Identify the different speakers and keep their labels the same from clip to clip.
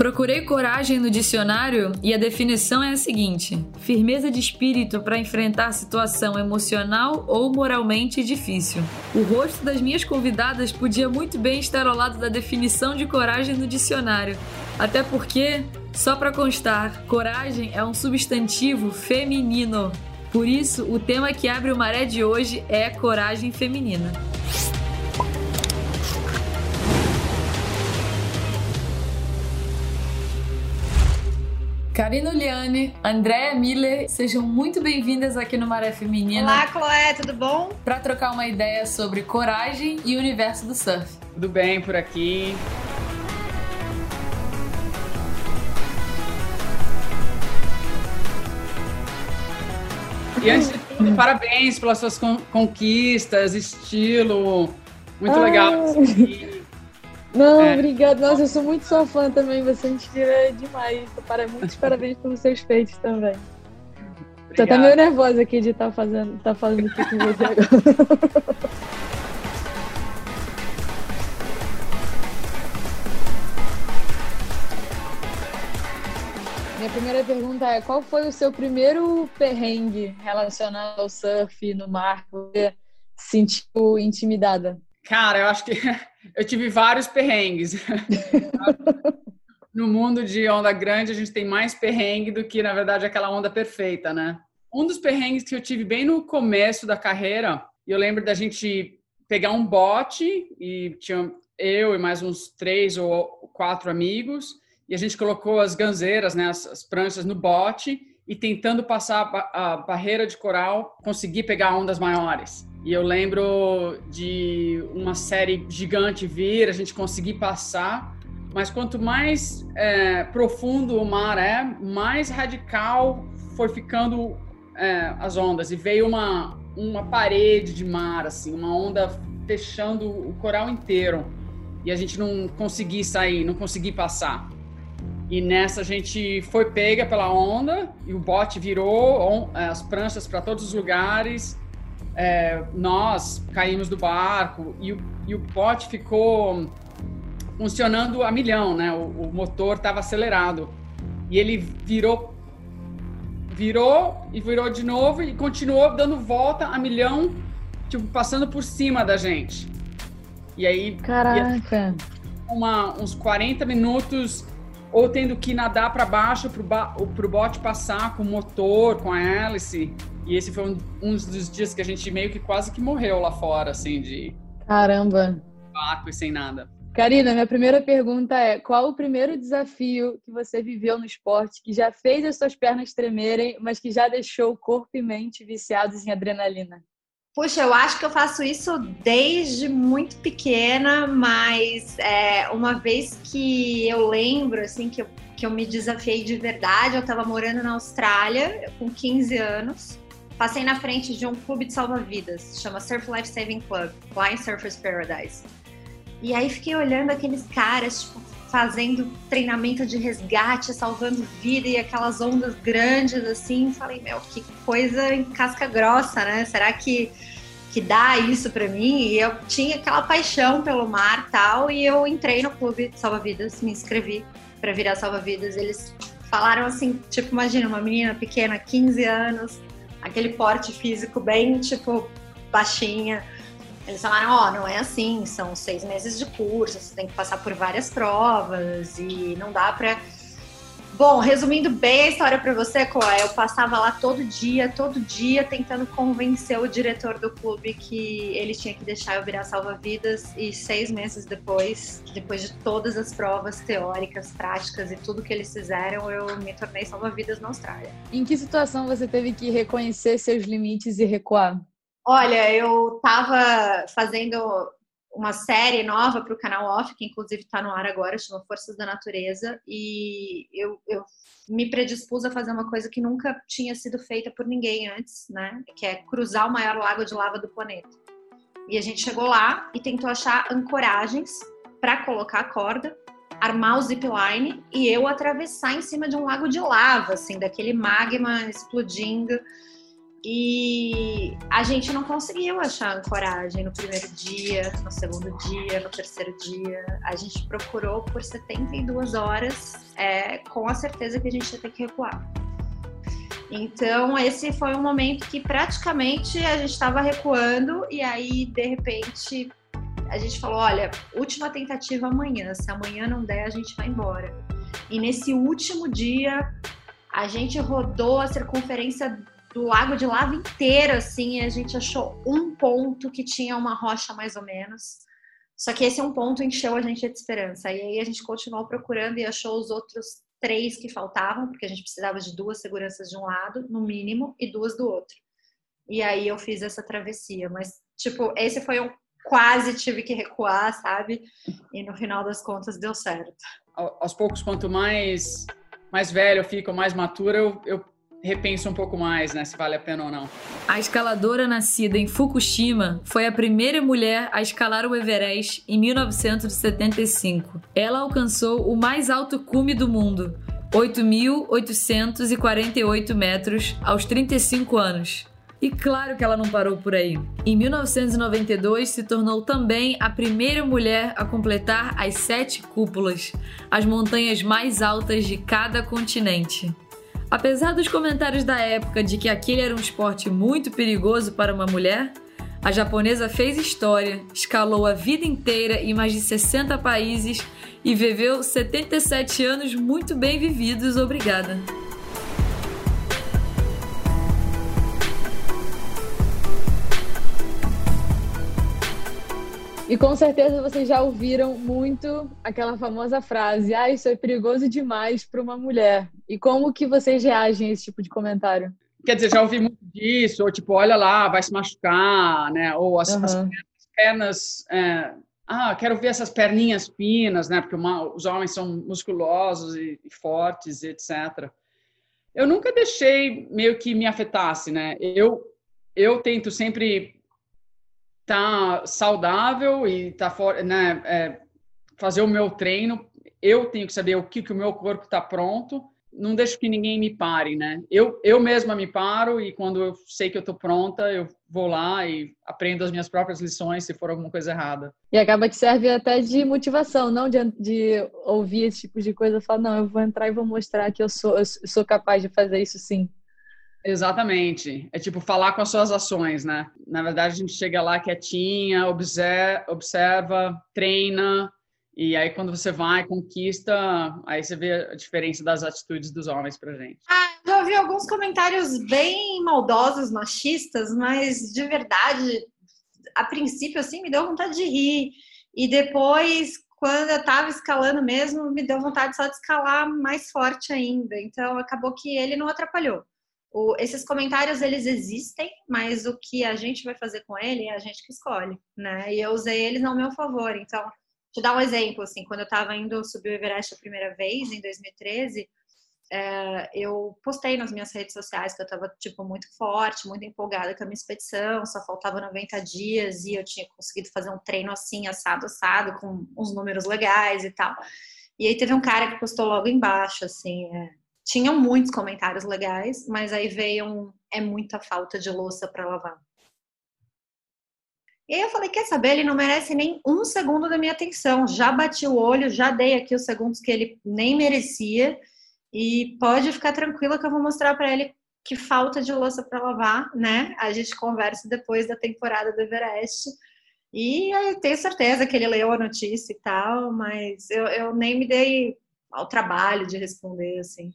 Speaker 1: Procurei coragem no dicionário e a definição é a seguinte: firmeza de espírito para enfrentar situação emocional ou moralmente difícil. O rosto das minhas convidadas podia muito bem estar ao lado da definição de coragem no dicionário, até porque, só para constar, coragem é um substantivo feminino. Por isso, o tema que abre o maré de hoje é coragem feminina. Karina Liane, Andréa Miller, sejam muito bem-vindas aqui no Maré Feminina.
Speaker 2: Olá, Chloé, tudo bom?
Speaker 1: Para trocar uma ideia sobre coragem e o universo do surf.
Speaker 3: Tudo bem por aqui? E antes de tudo, parabéns pelas suas conquistas, estilo. Muito Ai. legal.
Speaker 4: Não, é. obrigada. Nossa, eu sou muito sua fã também. Você me inspira demais. Para muitos parabéns pelos seus feitos também. Obrigado. Tô até meio nervosa aqui de estar tá fazendo, tá falando isso com você agora. Minha primeira pergunta é: qual foi o seu primeiro perrengue relacionado ao surf no mar? Você sentiu intimidada?
Speaker 3: Cara, eu acho que eu tive vários perrengues. no mundo de onda grande, a gente tem mais perrengue do que, na verdade, aquela onda perfeita, né? Um dos perrengues que eu tive bem no começo da carreira, eu lembro da gente pegar um bote e tinha eu e mais uns três ou quatro amigos e a gente colocou as ganzeiras, né, as, as pranchas no bote e tentando passar a, a barreira de coral, conseguir pegar ondas maiores. E eu lembro de uma série gigante vir, a gente conseguir passar, mas quanto mais é, profundo o mar é, mais radical foi ficando é, as ondas. E veio uma, uma parede de mar, assim, uma onda fechando o coral inteiro. E a gente não conseguia sair, não conseguia passar. E nessa a gente foi pega pela onda e o bote virou as pranchas para todos os lugares é, nós caímos do barco e o, e o bote ficou funcionando a milhão, né? O, o motor estava acelerado e ele virou, virou e virou de novo e continuou dando volta a milhão, tipo passando por cima da gente. E aí,
Speaker 4: caraca,
Speaker 3: uma, uns 40 minutos ou tendo que nadar para baixo para o bote passar com o motor, com a hélice. E esse foi um, um, dos dias que a gente meio que quase que morreu lá fora, assim, de.
Speaker 4: Caramba!
Speaker 3: Vácuo e sem nada.
Speaker 4: Karina, minha primeira pergunta é: qual o primeiro desafio que você viveu no esporte que já fez as suas pernas tremerem, mas que já deixou o corpo e mente viciados em adrenalina?
Speaker 2: Puxa, eu acho que eu faço isso desde muito pequena, mas é, uma vez que eu lembro, assim, que eu, que eu me desafiei de verdade, eu estava morando na Austrália com 15 anos, passei na frente de um clube de salva-vidas, chama Surf Life Saving Club, Blind Surfers Paradise. E aí fiquei olhando aqueles caras, tipo, fazendo treinamento de resgate, salvando vida e aquelas ondas grandes assim, falei, meu, que coisa em casca grossa, né? Será que que dá isso para mim? E eu tinha aquela paixão pelo mar, tal, e eu entrei no clube de salva-vidas, me inscrevi para virar salva-vidas. Eles falaram assim, tipo, imagina uma menina pequena, 15 anos, aquele porte físico bem, tipo, baixinha. Eles falaram, ó, oh, não é assim, são seis meses de curso, você tem que passar por várias provas e não dá pra... Bom, resumindo bem a história para você, Chloé, eu passava lá todo dia, todo dia, tentando convencer o diretor do clube que ele tinha que deixar eu virar salva-vidas e seis meses depois, depois de todas as provas teóricas, práticas e tudo que eles fizeram, eu me tornei salva-vidas na Austrália.
Speaker 4: Em que situação você teve que reconhecer seus limites e recuar?
Speaker 2: Olha, eu estava fazendo uma série nova para o canal Off, que inclusive está no ar agora, chama Forças da Natureza, e eu, eu, me predispus a fazer uma coisa que nunca tinha sido feita por ninguém antes, né? Que é cruzar o maior lago de lava do planeta. E a gente chegou lá e tentou achar ancoragens para colocar a corda, armar o zipline e eu atravessar em cima de um lago de lava, assim, daquele magma explodindo. E a gente não conseguiu achar ancoragem no primeiro dia, no segundo dia, no terceiro dia. A gente procurou por 72 horas, é, com a certeza que a gente ia ter que recuar. Então, esse foi um momento que praticamente a gente estava recuando, e aí, de repente, a gente falou: olha, última tentativa amanhã, se amanhã não der, a gente vai embora. E nesse último dia, a gente rodou a circunferência do lago de lava inteiro, assim, a gente achou um ponto que tinha uma rocha mais ou menos. Só que esse um ponto encheu a gente de esperança. E aí a gente continuou procurando e achou os outros três que faltavam, porque a gente precisava de duas seguranças de um lado, no mínimo, e duas do outro. E aí eu fiz essa travessia. Mas, tipo, esse foi um quase tive que recuar, sabe? E no final das contas deu certo.
Speaker 3: Aos poucos, quanto mais mais velho eu fico, mais matura, eu, eu repensa um pouco mais, né, se vale a pena ou não.
Speaker 1: A escaladora nascida em Fukushima foi a primeira mulher a escalar o Everest em 1975. Ela alcançou o mais alto cume do mundo, 8.848 metros, aos 35 anos. E claro que ela não parou por aí. Em 1992, se tornou também a primeira mulher a completar as sete cúpulas, as montanhas mais altas de cada continente. Apesar dos comentários da época de que aquele era um esporte muito perigoso para uma mulher, a japonesa fez história, escalou a vida inteira em mais de 60 países e viveu 77 anos muito bem vividos. Obrigada.
Speaker 4: E com certeza vocês já ouviram muito aquela famosa frase: "Ah, isso é perigoso demais para uma mulher". E como que vocês reagem a esse tipo de comentário?
Speaker 3: Quer dizer, já ouvi muito disso, ou tipo, olha lá, vai se machucar, né? Ou as, uhum. as pernas, é, ah, quero ver essas perninhas finas, né? Porque uma, os homens são musculosos e, e fortes, etc. Eu nunca deixei meio que me afetasse, né? Eu eu tento sempre tá saudável e tá fora, né, é, fazer o meu treino, eu tenho que saber o que, que o meu corpo está pronto. Não deixo que ninguém me pare, né? Eu, eu mesma me paro e quando eu sei que eu estou pronta, eu vou lá e aprendo as minhas próprias lições se for alguma coisa errada.
Speaker 4: E acaba que serve até de motivação, não de, de ouvir esse tipo de coisa falar, não, eu vou entrar e vou mostrar que eu sou, eu sou capaz de fazer isso sim.
Speaker 3: Exatamente. É tipo falar com as suas ações, né? Na verdade, a gente chega lá quietinha, observa, observa treina, e aí quando você vai, conquista, aí você vê a diferença das atitudes dos homens pra gente.
Speaker 2: Ah, já ouvi alguns comentários bem maldosos, machistas, mas de verdade, a princípio, assim, me deu vontade de rir. E depois, quando eu tava escalando mesmo, me deu vontade só de escalar mais forte ainda. Então, acabou que ele não atrapalhou. O, esses comentários eles existem, mas o que a gente vai fazer com ele é a gente que escolhe, né? E eu usei eles ao meu favor. Então, te dar um exemplo, assim, quando eu estava indo subir o Everest a primeira vez, em 2013, é, eu postei nas minhas redes sociais que eu estava tipo muito forte, muito empolgada com a minha expedição, só faltava 90 dias e eu tinha conseguido fazer um treino assim assado assado com uns números legais e tal. E aí teve um cara que postou logo embaixo assim, é, tinham muitos comentários legais, mas aí veio um é muita falta de louça para lavar. E aí eu falei, quer saber, ele não merece nem um segundo da minha atenção. Já bati o olho, já dei aqui os segundos que ele nem merecia. E pode ficar tranquila que eu vou mostrar para ele que falta de louça para lavar, né? A gente conversa depois da temporada do Everest. E eu tenho certeza que ele leu a notícia e tal, mas eu, eu nem me dei ao trabalho de responder, assim.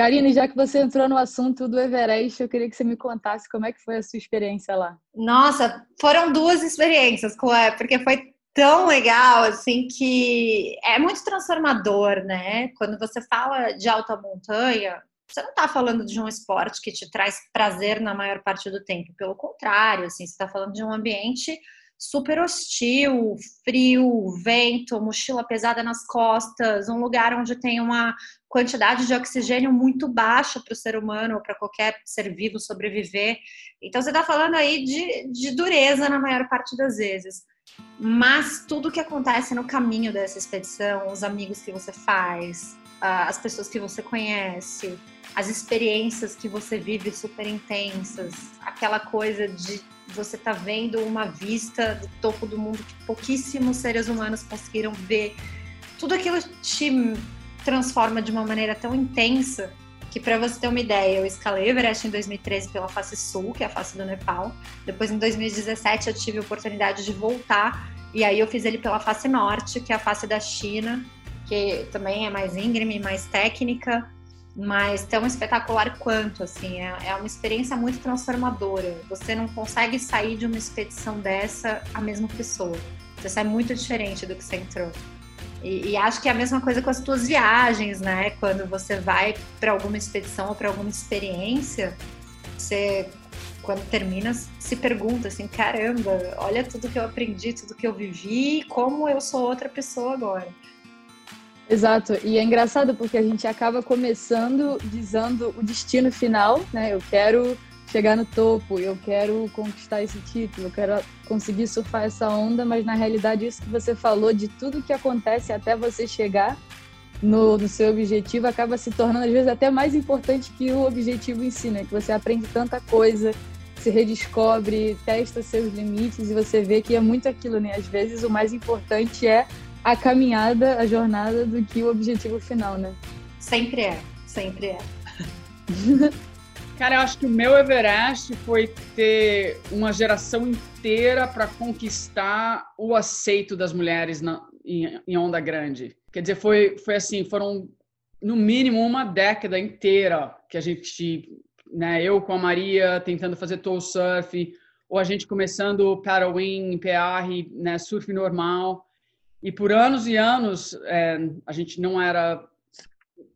Speaker 4: Karine, já que você entrou no assunto do Everest, eu queria que você me contasse como é que foi a sua experiência lá.
Speaker 2: Nossa, foram duas experiências, Chloé, porque foi tão legal, assim, que é muito transformador, né? Quando você fala de alta montanha, você não está falando de um esporte que te traz prazer na maior parte do tempo. Pelo contrário, assim, você está falando de um ambiente super hostil, frio, vento, mochila pesada nas costas, um lugar onde tem uma quantidade de oxigênio muito baixa para o ser humano ou para qualquer ser vivo sobreviver. Então você está falando aí de, de dureza na maior parte das vezes. Mas tudo que acontece no caminho dessa expedição, os amigos que você faz, as pessoas que você conhece, as experiências que você vive super intensas, aquela coisa de você tá vendo uma vista do topo do mundo que pouquíssimos seres humanos conseguiram ver. Tudo aquilo te transforma de uma maneira tão intensa que para você ter uma ideia, eu escalei o Everest em 2013 pela face sul, que é a face do Nepal. Depois, em 2017, eu tive a oportunidade de voltar e aí eu fiz ele pela face norte, que é a face da China, que também é mais íngreme, mais técnica, mas tão espetacular quanto, assim, é, é uma experiência muito transformadora. Você não consegue sair de uma expedição dessa a mesma pessoa. Você sai muito diferente do que você entrou. E, e, acho que é a mesma coisa com as tuas viagens, né? Quando você vai para alguma expedição ou para alguma experiência, você, quando termina, se pergunta assim: caramba, olha tudo que eu aprendi, tudo que eu vivi, como eu sou outra pessoa agora.
Speaker 4: Exato, e é engraçado porque a gente acaba começando visando o destino final, né? Eu quero chegar no topo, eu quero conquistar esse título, eu quero conseguir surfar essa onda, mas na realidade isso que você falou de tudo que acontece até você chegar no, no seu objetivo acaba se tornando às vezes até mais importante que o objetivo em si, né? Que você aprende tanta coisa, se redescobre, testa seus limites e você vê que é muito aquilo, né? Às vezes o mais importante é a caminhada, a jornada do que o objetivo final, né?
Speaker 2: Sempre é, sempre é.
Speaker 3: Cara, eu acho que o meu Everest foi ter uma geração inteira para conquistar o aceito das mulheres na, em, em, Onda Grande. Quer dizer, foi, foi assim, foram no mínimo uma década inteira que a gente, né, eu com a Maria tentando fazer tow surf, ou a gente começando paddling, PR, né, surf normal. E por anos e anos é, a gente não era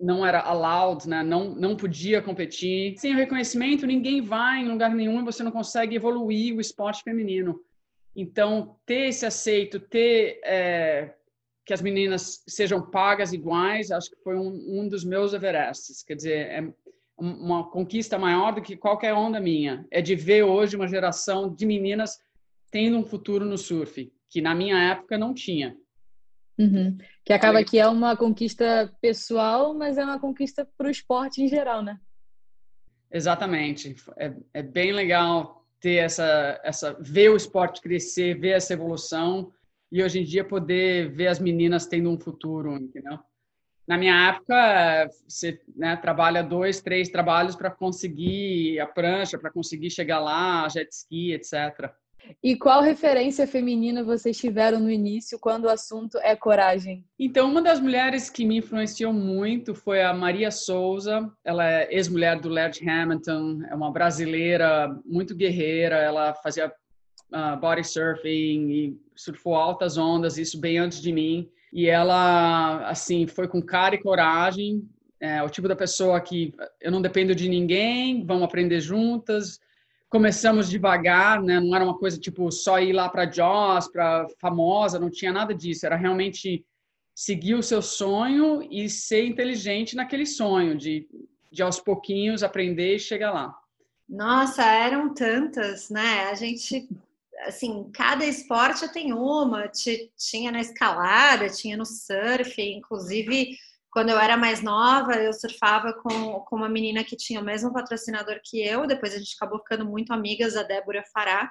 Speaker 3: não era allowed, né? não, não podia competir. Sem reconhecimento, ninguém vai em lugar nenhum e você não consegue evoluir o esporte feminino. Então, ter esse aceito, ter é, que as meninas sejam pagas iguais, acho que foi um, um dos meus Everests. Quer dizer, é uma conquista maior do que qualquer onda minha. É de ver hoje uma geração de meninas tendo um futuro no surf, que na minha época não tinha.
Speaker 4: Uhum. Que acaba que é uma conquista pessoal, mas é uma conquista para o esporte em geral, né?
Speaker 3: Exatamente. É, é bem legal ter essa, essa, ver o esporte crescer, ver essa evolução e hoje em dia poder ver as meninas tendo um futuro, entendeu? Na minha época, você né, trabalha dois, três trabalhos para conseguir a prancha, para conseguir chegar lá, jet ski, etc.
Speaker 4: E qual referência feminina vocês tiveram no início quando o assunto é coragem?
Speaker 3: Então, uma das mulheres que me influenciou muito foi a Maria Souza. Ela é ex-mulher do Laird Hamilton, é uma brasileira muito guerreira. Ela fazia uh, body surfing e surfou altas ondas, isso bem antes de mim. E ela, assim, foi com cara e coragem. É o tipo da pessoa que eu não dependo de ninguém, vamos aprender juntas começamos devagar, né? Não era uma coisa tipo só ir lá para Joss, para famosa, não tinha nada disso. Era realmente seguir o seu sonho e ser inteligente naquele sonho, de, de aos pouquinhos aprender e chegar lá.
Speaker 2: Nossa, eram tantas, né? A gente, assim, cada esporte tem uma. Tinha na escalada, tinha no surf, inclusive quando eu era mais nova, eu surfava com, com uma menina que tinha o mesmo patrocinador que eu, depois a gente acabou ficando muito amigas, a Débora Fará.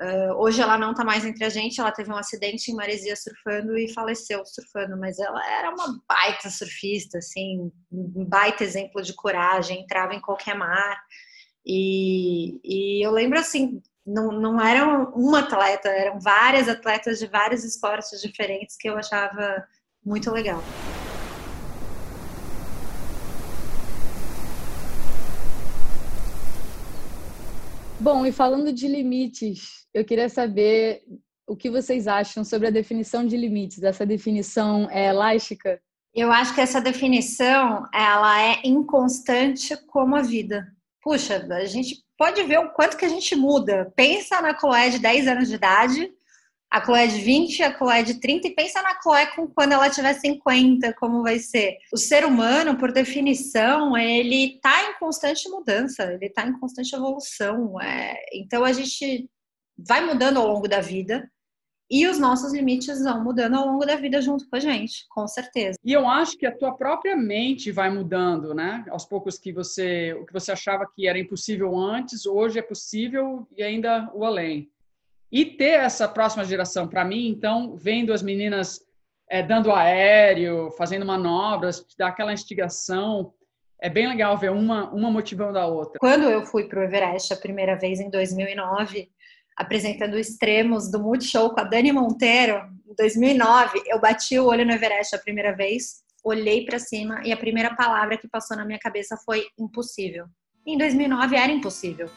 Speaker 2: Uh, hoje ela não está mais entre a gente, ela teve um acidente em Maresia surfando e faleceu surfando, mas ela era uma baita surfista, assim, um baita exemplo de coragem, entrava em qualquer mar. E, e eu lembro assim, não, não era uma atleta, eram várias atletas de vários esportes diferentes que eu achava muito legal.
Speaker 4: Bom, e falando de limites, eu queria saber o que vocês acham sobre a definição de limites. Essa definição é elástica?
Speaker 2: Eu acho que essa definição ela é inconstante como a vida. Puxa, a gente pode ver o quanto que a gente muda. Pensa na Chloé de 10 anos de idade a Chloé de 20, a Chloé de 30 e pensa na Chloé com quando ela tiver 50, como vai ser. O ser humano, por definição, ele está em constante mudança, ele está em constante evolução. É... Então a gente vai mudando ao longo da vida e os nossos limites vão mudando ao longo da vida junto com a gente, com certeza.
Speaker 3: E eu acho que a tua própria mente vai mudando, né? Aos poucos que você, o que você achava que era impossível antes, hoje é possível e ainda o além. E ter essa próxima geração, para mim, então, vendo as meninas é, dando aéreo, fazendo manobras, dá aquela instigação. É bem legal ver uma, uma motivando a outra.
Speaker 2: Quando eu fui para o Everest a primeira vez em 2009, apresentando extremos do Multishow com a Dani Monteiro, em 2009, eu bati o olho no Everest a primeira vez, olhei para cima e a primeira palavra que passou na minha cabeça foi impossível. Em 2009 era impossível.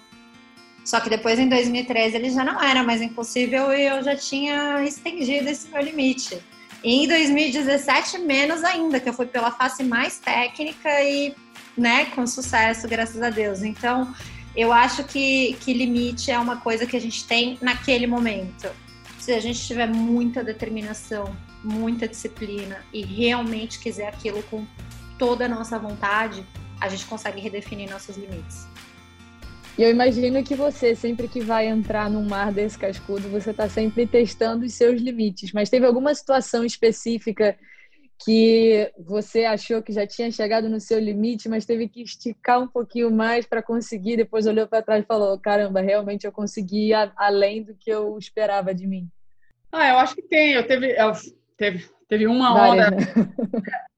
Speaker 2: Só que depois em 2013 ele já não era mais impossível e eu já tinha estendido esse meu limite. E em 2017 menos ainda, que eu fui pela face mais técnica e, né, com sucesso, graças a Deus. Então, eu acho que, que limite é uma coisa que a gente tem naquele momento. Se a gente tiver muita determinação, muita disciplina e realmente quiser aquilo com toda a nossa vontade, a gente consegue redefinir nossos limites.
Speaker 4: E eu imagino que você, sempre que vai entrar num mar desse cascudo, você está sempre testando os seus limites. Mas teve alguma situação específica que você achou que já tinha chegado no seu limite, mas teve que esticar um pouquinho mais para conseguir, depois olhou para trás e falou: caramba, realmente eu consegui além do que eu esperava de mim?
Speaker 3: Ah, eu acho que tem. Eu teve, eu, teve, teve uma Várias, onda. Né?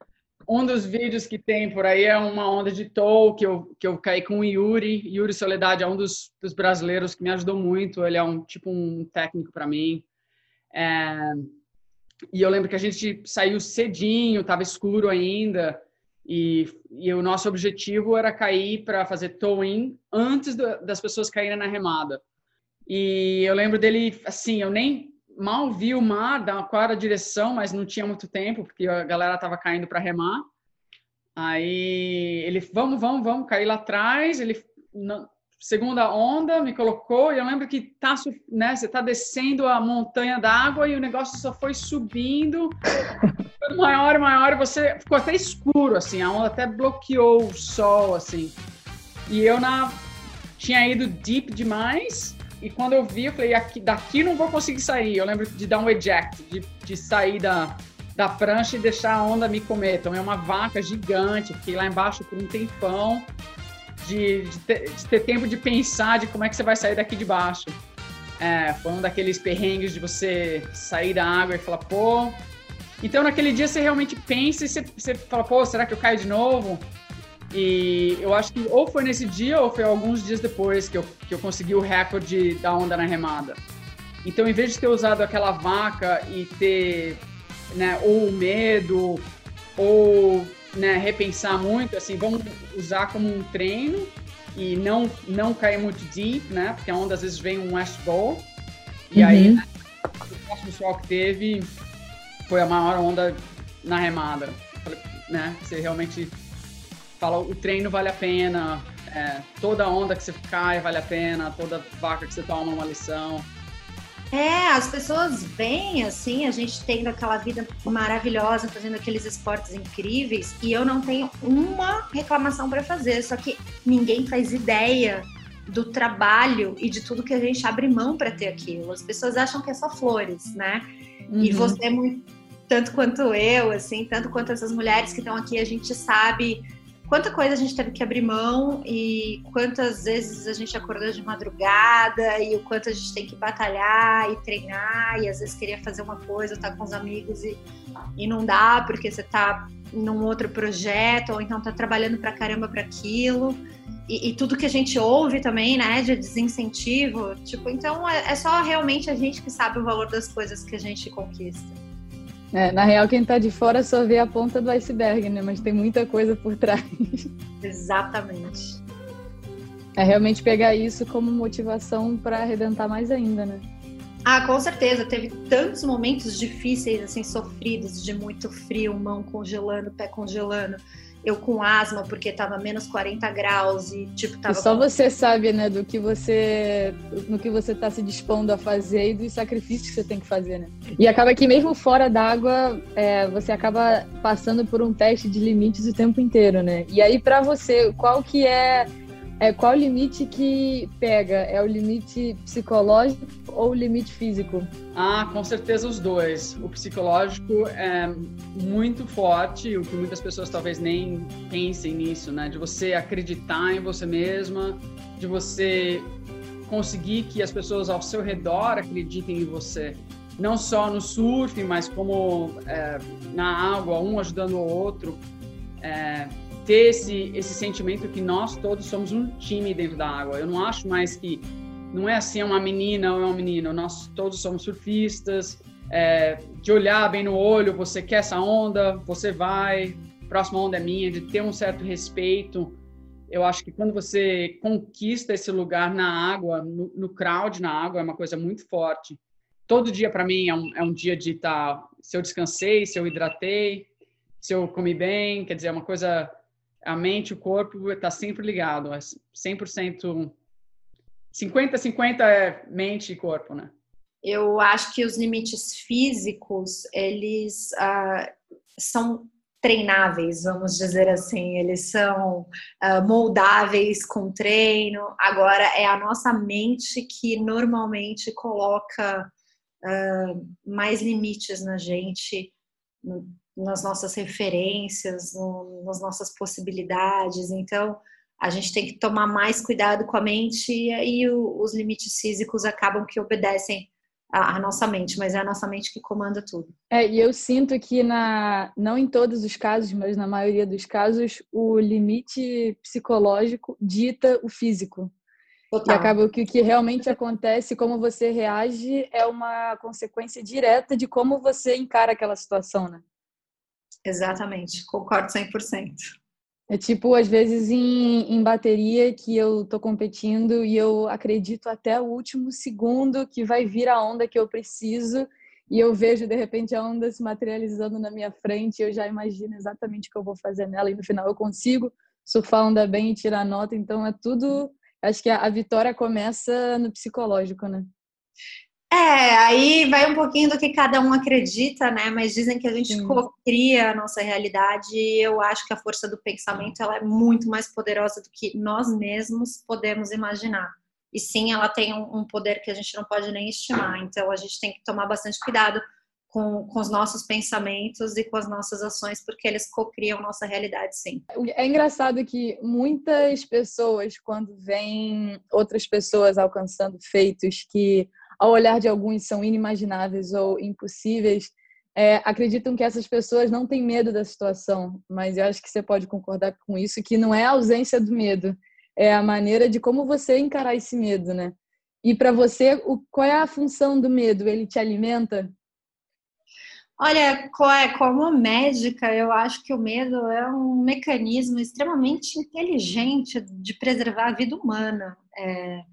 Speaker 3: um dos vídeos que tem por aí é uma onda de tow que eu, que eu caí com o Yuri. Yuri Soledade é um dos, dos brasileiros que me ajudou muito. Ele é um tipo um técnico para mim. É, e eu lembro que a gente saiu cedinho, estava escuro ainda, e, e, o nosso objetivo era cair para fazer tow-in antes do, das pessoas caírem na remada. E eu lembro dele, assim, eu nem mal vi o mar, da qual era a direção, mas não tinha muito tempo, porque a galera estava caindo para remar. Aí ele, vamos, vamos, vamos, cair lá atrás. Ele, não, segunda onda, me colocou, e eu lembro que tá, né, você tá descendo a montanha d'água e o negócio só foi subindo, maior maior, você ficou até escuro, assim, a onda até bloqueou o sol, assim. E eu na tinha ido deep demais, e quando eu vi, eu falei, aqui, daqui não vou conseguir sair. Eu lembro de dar um eject, de, de sair da, da prancha e deixar a onda me comer. Então é uma vaca gigante, fiquei lá embaixo por um tempão de, de, ter, de, ter, tempo de pensar de como é que você vai sair daqui de baixo. É, foi um daqueles perrengues de você sair da água e falar, pô. Então, naquele dia, você realmente pensa e você, você fala, pô, será que eu caio de novo? E eu acho que ou foi nesse dia ou foi alguns dias depois que eu, que eu consegui o recorde da onda na remada. Então, em vez de ter usado aquela vaca e ter, né, ou medo, ou né, repensar muito, assim, vamos usar como um treino e não não cair muito deep, né? Porque a onda às vezes vem um west ball e uhum. aí né, o próximo sol que teve foi a maior onda na remada, né? Você realmente fala o treino vale a pena, é, toda onda que você cai vale a pena, toda vaca que você toma uma lição.
Speaker 2: É, as pessoas veem assim, a gente tendo aquela vida maravilhosa, fazendo aqueles esportes incríveis, e eu não tenho uma reclamação para fazer, só que ninguém faz ideia do trabalho e de tudo que a gente abre mão para ter aquilo. As pessoas acham que é só flores, né? Uhum. E você, tanto quanto eu, assim, tanto quanto essas mulheres que estão aqui, a gente sabe quanta coisa a gente teve que abrir mão e quantas vezes a gente acordou de madrugada e o quanto a gente tem que batalhar e treinar e às vezes queria fazer uma coisa, estar tá com os amigos e, e não dá porque você está num outro projeto ou então está trabalhando pra caramba para aquilo. E, e, tudo que a gente ouve também, né, de desincentivo, tipo, então é, é só realmente a gente que sabe o valor das coisas que a gente conquista.
Speaker 4: É, na real, quem está de fora só vê a ponta do iceberg, né? Mas tem muita coisa por trás.
Speaker 2: Exatamente.
Speaker 4: É realmente pegar isso como motivação para arrebentar mais ainda, né?
Speaker 2: Ah, com certeza. Teve tantos momentos difíceis, assim, sofridos, de muito frio, mão congelando, pé congelando eu com asma porque tava menos 40 graus e tipo tava.
Speaker 4: E só você sabe, né, do que você, no que você tá se dispondo a fazer e dos sacrifícios que você tem que fazer, né? E acaba que mesmo fora d'água, é, você acaba passando por um teste de limites o tempo inteiro, né? E aí para você, qual que é, É qual limite que pega? É o limite psicológico ou o limite físico?
Speaker 3: Ah, com certeza os dois. O psicológico é muito forte, o que muitas pessoas talvez nem pensem nisso, né? De você acreditar em você mesma, de você conseguir que as pessoas ao seu redor acreditem em você. Não só no surf, mas como é, na água, um ajudando o outro. É, ter esse, esse sentimento que nós todos somos um time dentro da água. Eu não acho mais que não é assim é uma menina ou é um menino. Nós todos somos surfistas. É, de olhar bem no olho, você quer essa onda, você vai, próxima onda é minha, de ter um certo respeito. Eu acho que quando você conquista esse lugar na água, no, no crowd na água, é uma coisa muito forte. Todo dia para mim é um, é um dia de estar, tá, se eu descansei, se eu hidratei, se eu comi bem, quer dizer, é uma coisa a mente o corpo está sempre ligado, é 100%, 50-50 é mente e corpo, né?
Speaker 2: Eu acho que os limites físicos, eles uh, são treináveis, vamos dizer assim, eles são uh, moldáveis com treino. Agora, é a nossa mente que normalmente coloca uh, mais limites na gente, nas nossas referências, no, nas nossas possibilidades. Então, a gente tem que tomar mais cuidado com a mente e aí os limites físicos acabam que obedecem a, nossa mente, mas é a nossa mente que comanda tudo.
Speaker 4: É, e eu sinto que na não em todos os casos, mas na maioria dos casos, o limite psicológico dita o físico. Total. E acaba que o que realmente acontece, como você reage, é uma consequência direta de como você encara aquela situação, né?
Speaker 2: Exatamente, concordo 100%.
Speaker 4: É tipo, às vezes em, em bateria que eu tô competindo e eu acredito até o último segundo que vai vir a onda que eu preciso e eu vejo de repente a onda se materializando na minha frente e eu já imagino exatamente o que eu vou fazer nela e no final eu consigo surfar a onda bem e tirar nota, então é tudo, acho que a, a vitória começa no psicológico, né?
Speaker 2: É, aí vai um pouquinho do que cada um acredita, né? Mas dizem que a gente cria a nossa realidade e eu acho que a força do pensamento ela é muito mais poderosa do que nós mesmos podemos imaginar. E sim, ela tem um poder que a gente não pode nem estimar. Então a gente tem que tomar bastante cuidado com, com os nossos pensamentos e com as nossas ações, porque eles cocriam nossa realidade, sim.
Speaker 4: É engraçado que muitas pessoas, quando veem outras pessoas alcançando feitos que ao olhar de alguns são inimagináveis ou impossíveis, é, acreditam que essas pessoas não têm medo da situação, mas eu acho que você pode concordar com isso, que não é a ausência do medo, é a maneira de como você encarar esse medo, né? E para você, o, qual é a função do medo? Ele te alimenta?
Speaker 2: Olha, é, como médica, eu acho que o medo é um mecanismo extremamente inteligente de preservar a vida humana. É,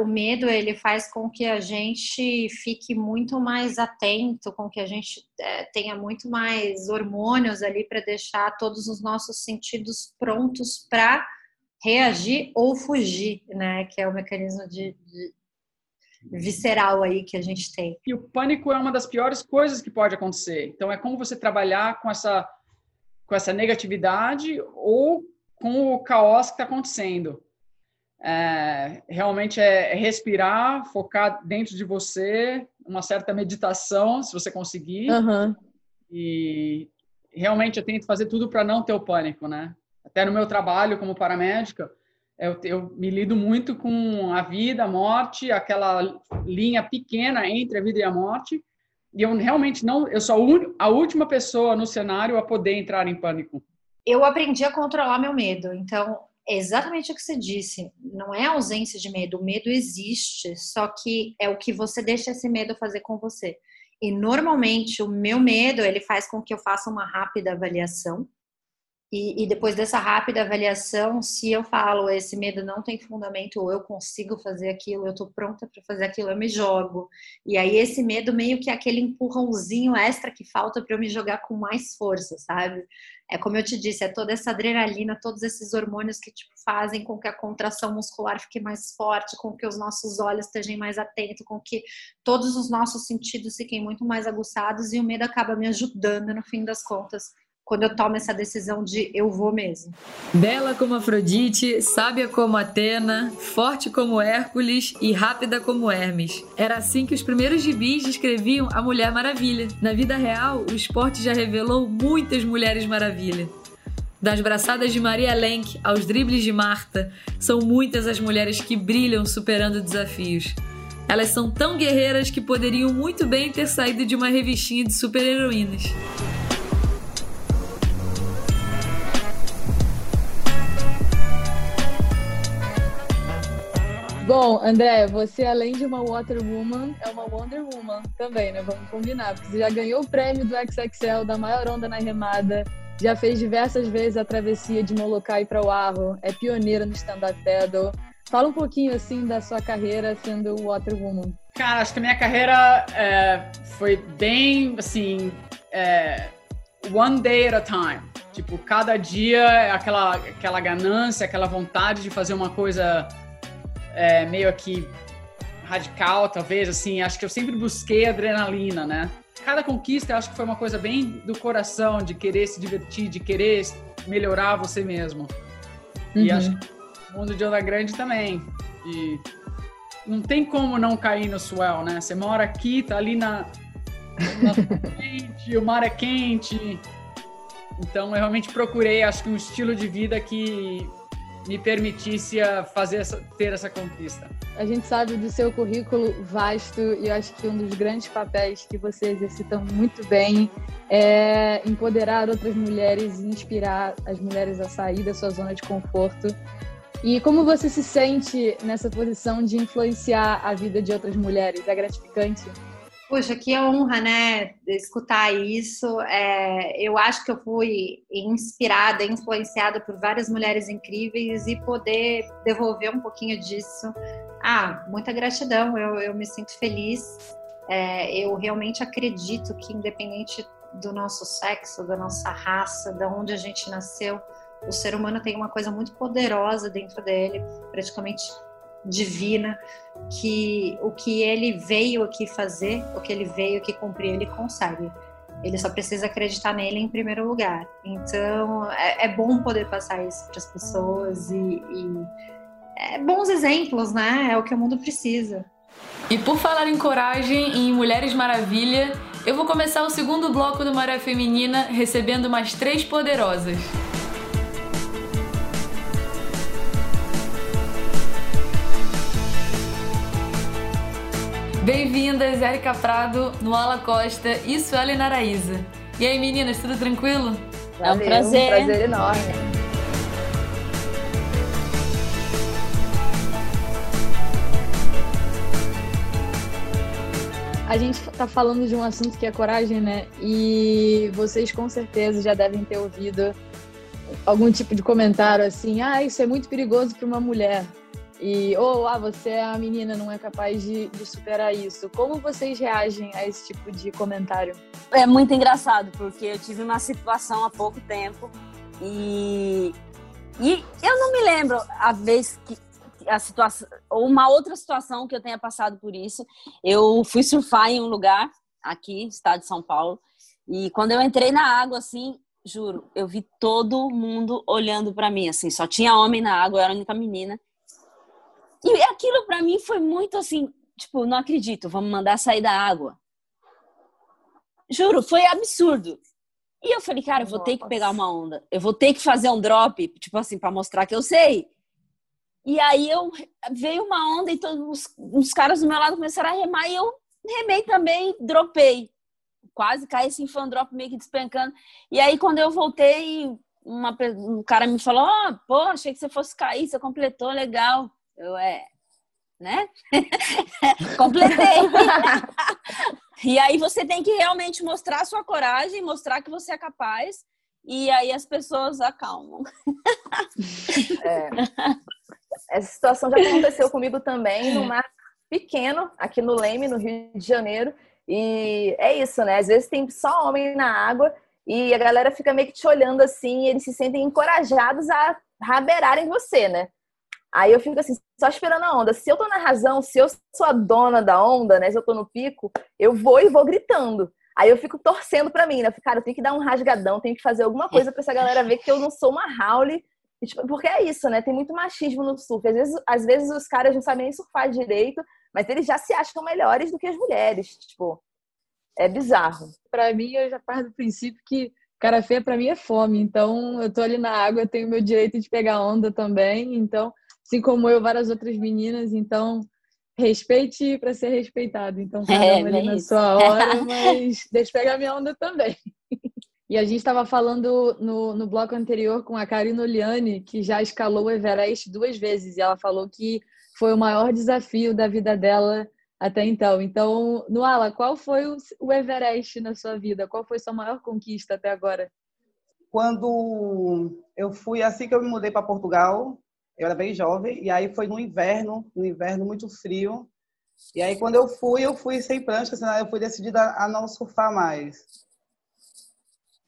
Speaker 2: o medo ele faz com que a gente fique muito mais atento, com que a gente é, tenha muito mais hormônios ali para deixar todos os nossos sentidos prontos para reagir ou fugir, né? Que é o mecanismo de, de visceral aí que a gente tem.
Speaker 3: E o pânico é uma das piores coisas que pode acontecer. Então é como você trabalhar com essa com essa negatividade ou com o caos que está acontecendo. É, realmente é, respirar, focar dentro de você, uma certa meditação, se você conseguir.
Speaker 4: Uhum.
Speaker 3: E realmente eu tento fazer tudo para não ter o pânico, né? Até no meu trabalho como paramédica, eu, eu, me lido muito com a vida, a morte, aquela linha pequena entre a vida e a morte. E eu realmente não, eu sou a última pessoa no cenário a poder entrar em pânico.
Speaker 2: Eu aprendi a controlar meu medo. Então, é exatamente o que você disse. Não é ausência de medo. O medo existe, só que é o que você deixa esse medo fazer com você. E normalmente o meu medo ele faz com que eu faça uma rápida avaliação. E, e depois dessa rápida avaliação, se eu falo esse medo não tem fundamento ou eu consigo fazer aquilo, eu estou pronta para fazer aquilo, eu me jogo. E aí esse medo meio que é aquele empurrãozinho extra que falta para eu me jogar com mais força, sabe? É como eu te disse, é toda essa adrenalina, todos esses hormônios que tipo, fazem com que a contração muscular fique mais forte, com que os nossos olhos estejam mais atentos, com que todos os nossos sentidos fiquem muito mais aguçados e o medo acaba me ajudando no fim das contas quando eu tomo essa decisão de eu vou mesmo.
Speaker 1: Bela como Afrodite, sábia como Atena, forte como Hércules e rápida como Hermes. Era assim que os primeiros gibis descreviam a Mulher Maravilha. Na vida real, o esporte já revelou muitas Mulheres Maravilha. Das braçadas de Maria Lenk aos dribles de Marta, são muitas as mulheres que brilham superando desafios. Elas são tão guerreiras que poderiam muito bem ter saído de uma revistinha de super-heroínas.
Speaker 4: Bom, André, você além de uma Water Woman, é uma Wonder Woman também, né? Vamos combinar, porque você já ganhou o prêmio do XXL da maior onda na remada, já fez diversas vezes a travessia de Molokai para o Arro, é pioneira no stand-up paddle. Fala um pouquinho assim da sua carreira sendo Water Woman.
Speaker 3: Cara, acho que a minha carreira é, foi bem assim, é, one day at a time. Tipo, cada dia é aquela, aquela ganância, aquela vontade de fazer uma coisa é, meio aqui radical, talvez, assim, acho que eu sempre busquei adrenalina, né? Cada conquista, acho que foi uma coisa bem do coração, de querer se divertir, de querer melhorar você mesmo. Uhum. E acho que o mundo de Onda Grande também. E não tem como não cair no swell, né? Você mora aqui, tá ali na, o mar é quente. Então, eu realmente procurei, acho que um estilo de vida que me permitisse fazer essa, ter essa conquista.
Speaker 4: A gente sabe do seu currículo vasto e eu acho que um dos grandes papéis que você exercita muito bem é empoderar outras mulheres e inspirar as mulheres a sair da sua zona de conforto. E como você se sente nessa posição de influenciar a vida de outras mulheres? É gratificante?
Speaker 2: Poxa, que honra, né, escutar isso. É, eu acho que eu fui inspirada, influenciada por várias mulheres incríveis e poder devolver um pouquinho disso. Ah, muita gratidão, eu, eu me sinto feliz. É, eu realmente acredito que, independente do nosso sexo, da nossa raça, de onde a gente nasceu, o ser humano tem uma coisa muito poderosa dentro dele, praticamente divina, que o que ele veio aqui fazer, o que ele veio aqui cumprir, ele consegue. Ele só precisa acreditar nele em primeiro lugar. Então, é, é bom poder passar isso para as pessoas e, e é bons exemplos, né? É o que o mundo precisa.
Speaker 1: E por falar em coragem e em Mulheres Maravilha, eu vou começar o segundo bloco do Maré Feminina recebendo mais três poderosas. Bem-vindas, Érica Prado, Noala Costa e Sueli Naraíza. E aí, meninas, tudo tranquilo?
Speaker 5: Valeu, é um prazer. Um
Speaker 2: prazer enorme.
Speaker 4: A gente está falando de um assunto que é coragem, né? E vocês com certeza já devem ter ouvido algum tipo de comentário assim: ah, isso é muito perigoso para uma mulher. E, ou, oh, ah, você é a menina, não é capaz de, de, superar isso. Como vocês reagem a esse tipo de comentário?
Speaker 5: É muito engraçado, porque eu tive uma situação há pouco tempo e, e eu não me lembro a vez que a situação, ou uma outra situação que eu tenha passado por isso. Eu fui surfar em um lugar aqui, estado de São Paulo, e quando eu entrei na água, assim, juro, eu vi todo mundo olhando para mim, assim, só tinha homem na água, eu era a única menina. E aquilo para mim foi muito assim, tipo, não acredito, vamos mandar sair da água. Juro, foi absurdo. E eu falei, cara, eu vou ter que pegar uma onda. Eu vou ter que fazer um drop, tipo assim, para mostrar que eu sei. E aí eu veio uma onda e todos os, caras do meu lado começaram a remar e eu remei também, dropei. Quase caí assim, foi um drop meio que despencando. E aí quando eu voltei, uma, um cara me falou: "Ó, oh, pô, achei que você fosse cair, você completou, legal". Eu é, né? Completei. e aí você tem que realmente mostrar sua coragem, mostrar que você é capaz, e aí as pessoas acalmam.
Speaker 6: É. Essa situação já aconteceu comigo também no mar pequeno, aqui no Leme, no Rio de Janeiro. E é isso, né? Às vezes tem só homem na água e a galera fica meio que te olhando assim, eles se sentem encorajados a raberarem você, né? Aí eu fico assim, só esperando a onda. Se eu tô na razão, se eu sou a dona da onda, né? Se eu tô no pico, eu vou e vou gritando. Aí eu fico torcendo pra mim, né? Cara, eu tenho que dar um rasgadão, tenho que fazer alguma coisa pra essa galera ver que eu não sou uma Howley. Tipo, porque é isso, né? Tem muito machismo no surf. Às vezes, às vezes os caras não sabem nem surfar direito, mas eles já se acham melhores do que as mulheres. Tipo, é bizarro.
Speaker 4: Para mim, eu já parto do princípio que cara feia para mim é fome. Então, eu tô ali na água, eu tenho meu direito de pegar onda também. Então, assim como eu, várias outras meninas. Então, respeite para ser respeitado. Então, cada é, ali na isso. sua hora, mas deixa eu pegar minha onda também. E a gente estava falando no, no bloco anterior com a Karina Oliane, que já escalou o Everest duas vezes, e ela falou que foi o maior desafio da vida dela até então. Então, Nuala, qual foi o Everest na sua vida? Qual foi sua maior conquista até agora?
Speaker 7: Quando eu fui, assim que eu me mudei para Portugal, eu era bem jovem, e aí foi no inverno, no inverno muito frio. E aí, quando eu fui, eu fui sem prancha, senão eu fui decidida a não surfar mais.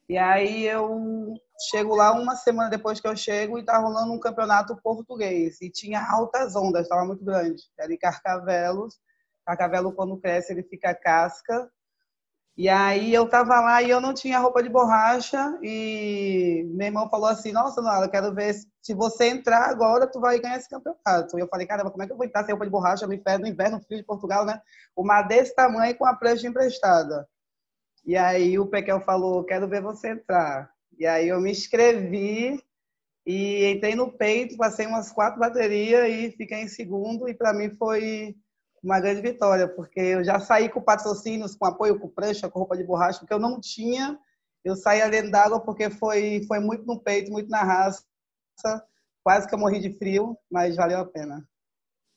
Speaker 7: E aí eu chego lá uma semana depois que eu chego e tá rolando um campeonato português. E tinha altas ondas, estava muito grande. Era em Carcavelos. Carcavelo, quando cresce, ele fica casca. E aí eu tava lá e eu não tinha roupa de borracha e meu irmão falou assim, nossa, Nala, eu quero ver se você entrar agora, tu vai ganhar esse campeonato. E eu falei, caramba, como é que eu vou entrar sem roupa de borracha no inverno, no inverno frio de Portugal, né? O mar desse tamanho com a prancha emprestada. E aí o Pequel falou, quero ver você entrar. E aí eu me inscrevi e entrei no peito, passei umas quatro baterias e fiquei em segundo e para mim foi uma grande vitória, porque eu já saí com patrocínios, com apoio, com prancha, com roupa de borracha, porque eu não tinha. Eu saí dentro d'água porque foi, foi muito no peito, muito na raça. Quase que eu morri de frio, mas valeu a pena.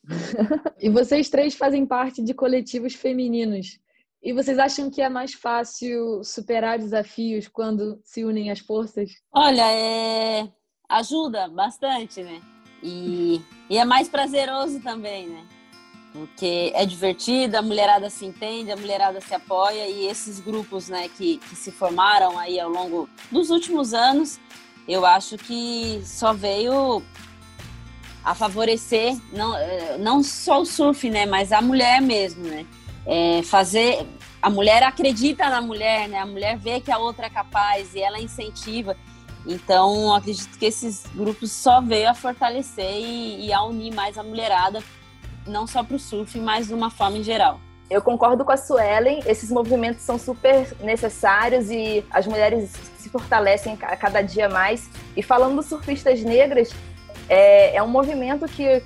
Speaker 4: e vocês três fazem parte de coletivos femininos. E vocês acham que é mais fácil superar desafios quando se unem as forças?
Speaker 5: Olha, é... ajuda bastante, né? E, e é mais prazeroso também, né? Porque é divertida, a mulherada se entende, a mulherada se apoia e esses grupos né, que, que se formaram aí ao longo dos últimos anos, eu acho que só veio a favorecer não, eh, não só o surf, né, mas a mulher mesmo, né? É fazer a mulher acredita na mulher, né? A mulher vê que a outra é capaz e ela incentiva. Então, acredito que esses grupos só veio a fortalecer e, e a unir mais a mulherada não só para o surf, mas de uma forma em geral.
Speaker 6: Eu concordo com a Suelen, esses movimentos são super necessários e as mulheres se fortalecem a cada dia mais. E falando dos surfistas negras, é, é um movimento que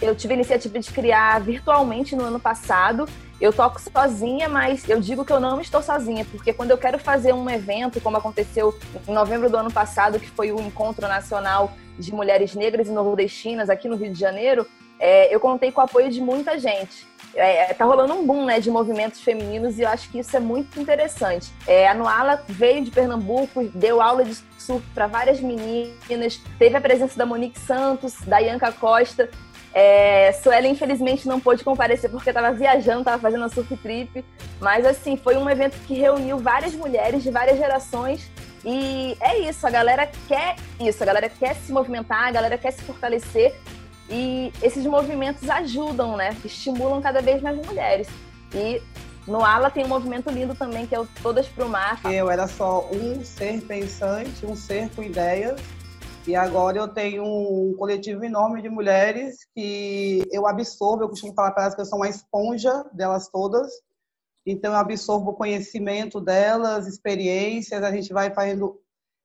Speaker 6: eu tive a iniciativa de criar virtualmente no ano passado. Eu toco sozinha, mas eu digo que eu não estou sozinha, porque quando eu quero fazer um evento, como aconteceu em novembro do ano passado, que foi o Encontro Nacional de Mulheres Negras e Nordestinas aqui no Rio de Janeiro, é, eu contei com o apoio de muita gente. É, tá rolando um boom né, de movimentos femininos e eu acho que isso é muito interessante. É, a Noala veio de Pernambuco, deu aula de surf para várias meninas, teve a presença da Monique Santos, da Ianca Costa. É, Suela, infelizmente, não pôde comparecer porque estava viajando, estava fazendo a surf trip. Mas, assim, foi um evento que reuniu várias mulheres de várias gerações. E é isso, a galera quer isso, a galera quer se movimentar, a galera quer se fortalecer. E esses movimentos ajudam, né? Estimulam cada vez mais mulheres. E no ALA tem um movimento lindo também, que é o Todas pro Mar.
Speaker 7: Eu era só um ser pensante, um ser com ideias. E agora eu tenho um coletivo enorme de mulheres que eu absorvo, eu costumo falar para elas que eu sou uma esponja delas todas. Então eu absorvo o conhecimento delas, experiências, a gente vai fazendo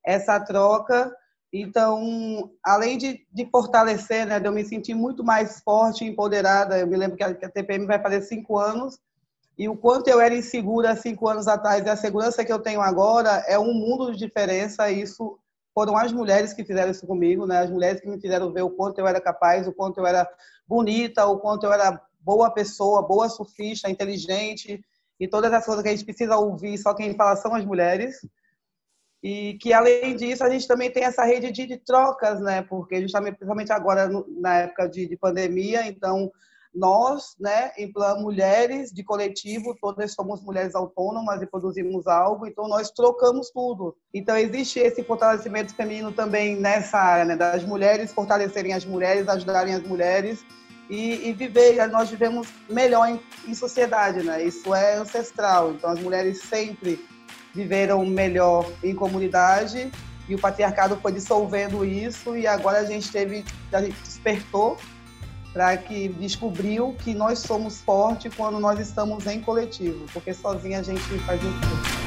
Speaker 7: essa troca então, além de, de fortalecer, né, de eu me sentir muito mais forte e empoderada, eu me lembro que a, que a TPM vai fazer cinco anos, e o quanto eu era insegura cinco anos atrás e a segurança que eu tenho agora é um mundo de diferença. Isso foram as mulheres que fizeram isso comigo, né? As mulheres que me fizeram ver o quanto eu era capaz, o quanto eu era bonita, o quanto eu era boa pessoa, boa surfista, inteligente e todas as coisas que a gente precisa ouvir. Só quem fala são as mulheres. E que, além disso, a gente também tem essa rede de, de trocas, né? Porque justamente, principalmente agora, na época de, de pandemia, então, nós, né, em plan mulheres de coletivo, todas somos mulheres autônomas e produzimos algo, então nós trocamos tudo. Então existe esse fortalecimento feminino também nessa área, né, das mulheres fortalecerem as mulheres, ajudarem as mulheres e, e viver. Nós vivemos melhor em, em sociedade, né? Isso é ancestral. Então, as mulheres sempre viveram melhor em comunidade e o patriarcado foi dissolvendo isso e agora a gente teve, a gente despertou para que descobriu que nós somos fortes quando nós estamos em coletivo, porque sozinha a gente faz muito pouco.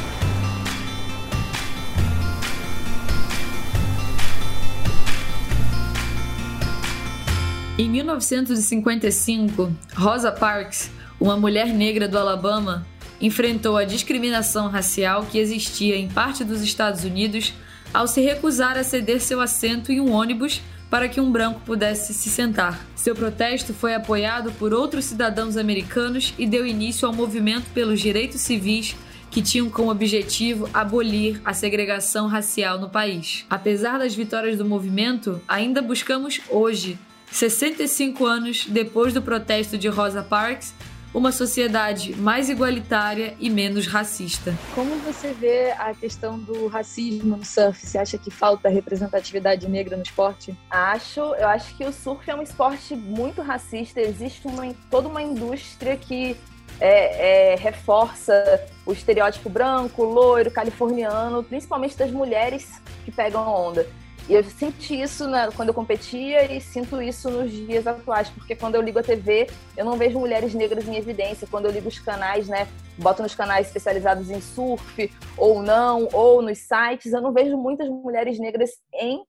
Speaker 1: Em 1955, Rosa Parks, uma mulher negra do Alabama, enfrentou a discriminação racial que existia em parte dos Estados Unidos ao se recusar a ceder seu assento em um ônibus para que um branco pudesse se sentar. Seu protesto foi apoiado por outros cidadãos americanos e deu início ao movimento pelos direitos civis que tinham como objetivo abolir a segregação racial no país. Apesar das vitórias do movimento, ainda buscamos hoje 65 anos depois do protesto de Rosa Parks, uma sociedade mais igualitária e menos racista.
Speaker 4: Como você vê a questão do racismo no surf? Você acha que falta representatividade negra no esporte?
Speaker 6: Acho, eu acho que o surf é um esporte muito racista. Existe uma, toda uma indústria que é, é, reforça o estereótipo branco, loiro, californiano, principalmente das mulheres que pegam onda. E eu senti isso na, quando eu competia e sinto isso nos dias atuais, porque quando eu ligo a TV, eu não vejo mulheres negras em evidência. Quando eu ligo os canais, né, boto nos canais especializados em surf, ou não, ou nos sites, eu não vejo muitas mulheres negras em,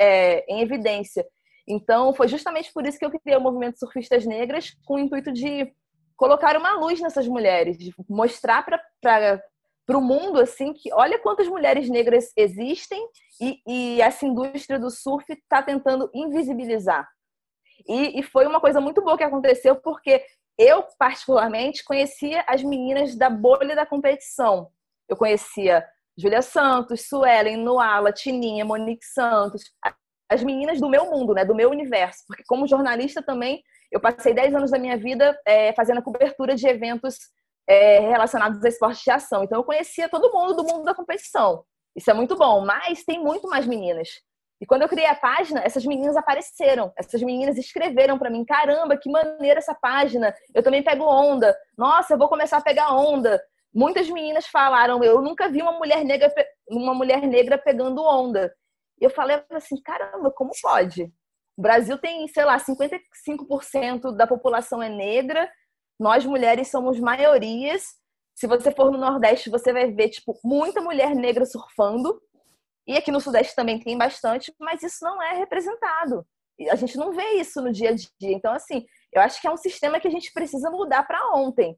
Speaker 6: é, em evidência. Então, foi justamente por isso que eu criei o movimento Surfistas Negras, com o intuito de colocar uma luz nessas mulheres, mostrar para para o mundo assim que olha quantas mulheres negras existem e, e essa indústria do surf está tentando invisibilizar. E, e, foi uma coisa muito boa que aconteceu porque eu particularmente conhecia as meninas da bolha da competição. Eu conhecia Julia Santos, Suelen, Noala, Tininha, Monique Santos, as meninas do meu mundo, né, do meu universo. Porque como jornalista também eu passei 10 anos da minha vida é, fazendo a cobertura de eventos é, relacionados a esporte de ação. Então eu conhecia todo mundo do mundo da competição. Isso é muito bom, mas tem muito mais meninas. E quando eu criei a página, essas meninas apareceram. Essas meninas escreveram para mim: caramba, que maneira essa página. Eu também pego onda. Nossa, eu vou começar a pegar onda. Muitas meninas falaram: eu nunca vi uma mulher negra, uma mulher negra pegando onda. E eu falei assim: caramba, como pode? O Brasil tem, sei lá, 55% da população é negra nós mulheres somos maiorias. Se você for no Nordeste, você vai ver tipo muita mulher negra surfando. E aqui no Sudeste também tem bastante, mas isso não é representado. A gente não vê isso no dia a dia. Então, assim, eu acho que é um sistema que a gente precisa mudar para ontem.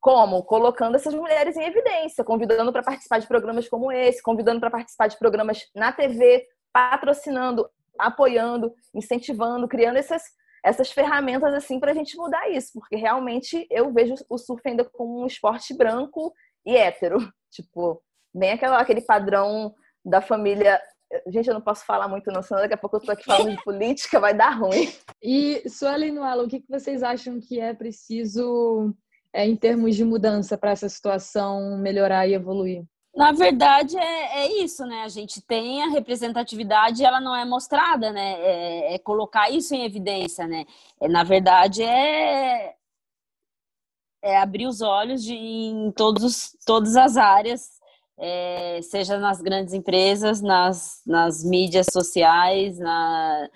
Speaker 6: Como? Colocando essas mulheres em evidência, convidando para participar de programas como esse, convidando para participar de programas na TV, patrocinando, apoiando, incentivando, criando essas essas ferramentas assim para a gente mudar isso, porque realmente eu vejo o surf ainda como um esporte branco e hétero, tipo, bem aquela, aquele padrão da família. Gente, eu não posso falar muito não, senão daqui a pouco eu tô aqui falando de política, vai dar ruim.
Speaker 4: E, Sueli Nuala, o que vocês acham que é preciso é, em termos de mudança para essa situação melhorar e evoluir?
Speaker 5: Na verdade, é, é, isso, né? A gente tem a representatividade, ela não é mostrada, né? É, é colocar isso em evidência, né? É, na verdade, é, é abrir os olhos de, em todos, todas as áreas, é, seja nas grandes empresas, nas, nas mídias sociais, na,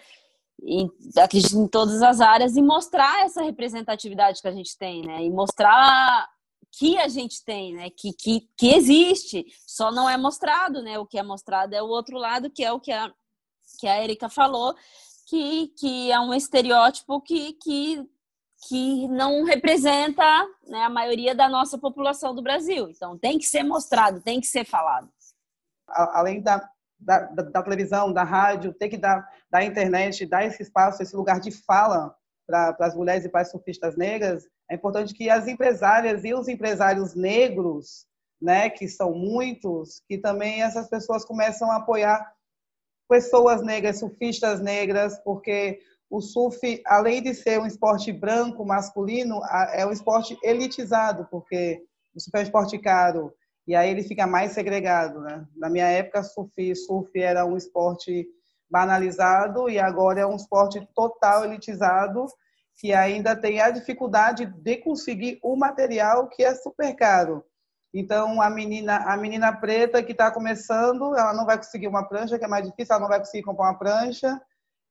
Speaker 5: em, acredito em todas as áreas, e mostrar essa representatividade que a gente tem, né? E mostrar que a gente tem, né? Que, que, que existe, só não é mostrado, né? O que é mostrado é o outro lado, que é o que a, que a Erika falou, que, que é um estereótipo que, que, que não representa né, a maioria da nossa população do Brasil. Então, tem que ser mostrado, tem que ser falado.
Speaker 7: Além da, da, da, televisão, da rádio, tem que dar da internet, dar esse espaço, esse lugar de fala para as mulheres e para as surfistas negras, é importante que as empresárias e os empresários negros, né, que são muitos, que também essas pessoas começam a apoiar pessoas negras, surfistas negras, porque o surf, além de ser um esporte branco, masculino, é um esporte elitizado, porque o surf é um esporte caro, e aí ele fica mais segregado. Né? Na minha época, surf, surf era um esporte banalizado, e agora é um esporte total elitizado, que ainda tem a dificuldade de conseguir o material que é super caro. Então, a menina, a menina preta que está começando, ela não vai conseguir uma prancha, que é mais difícil, ela não vai conseguir comprar uma prancha.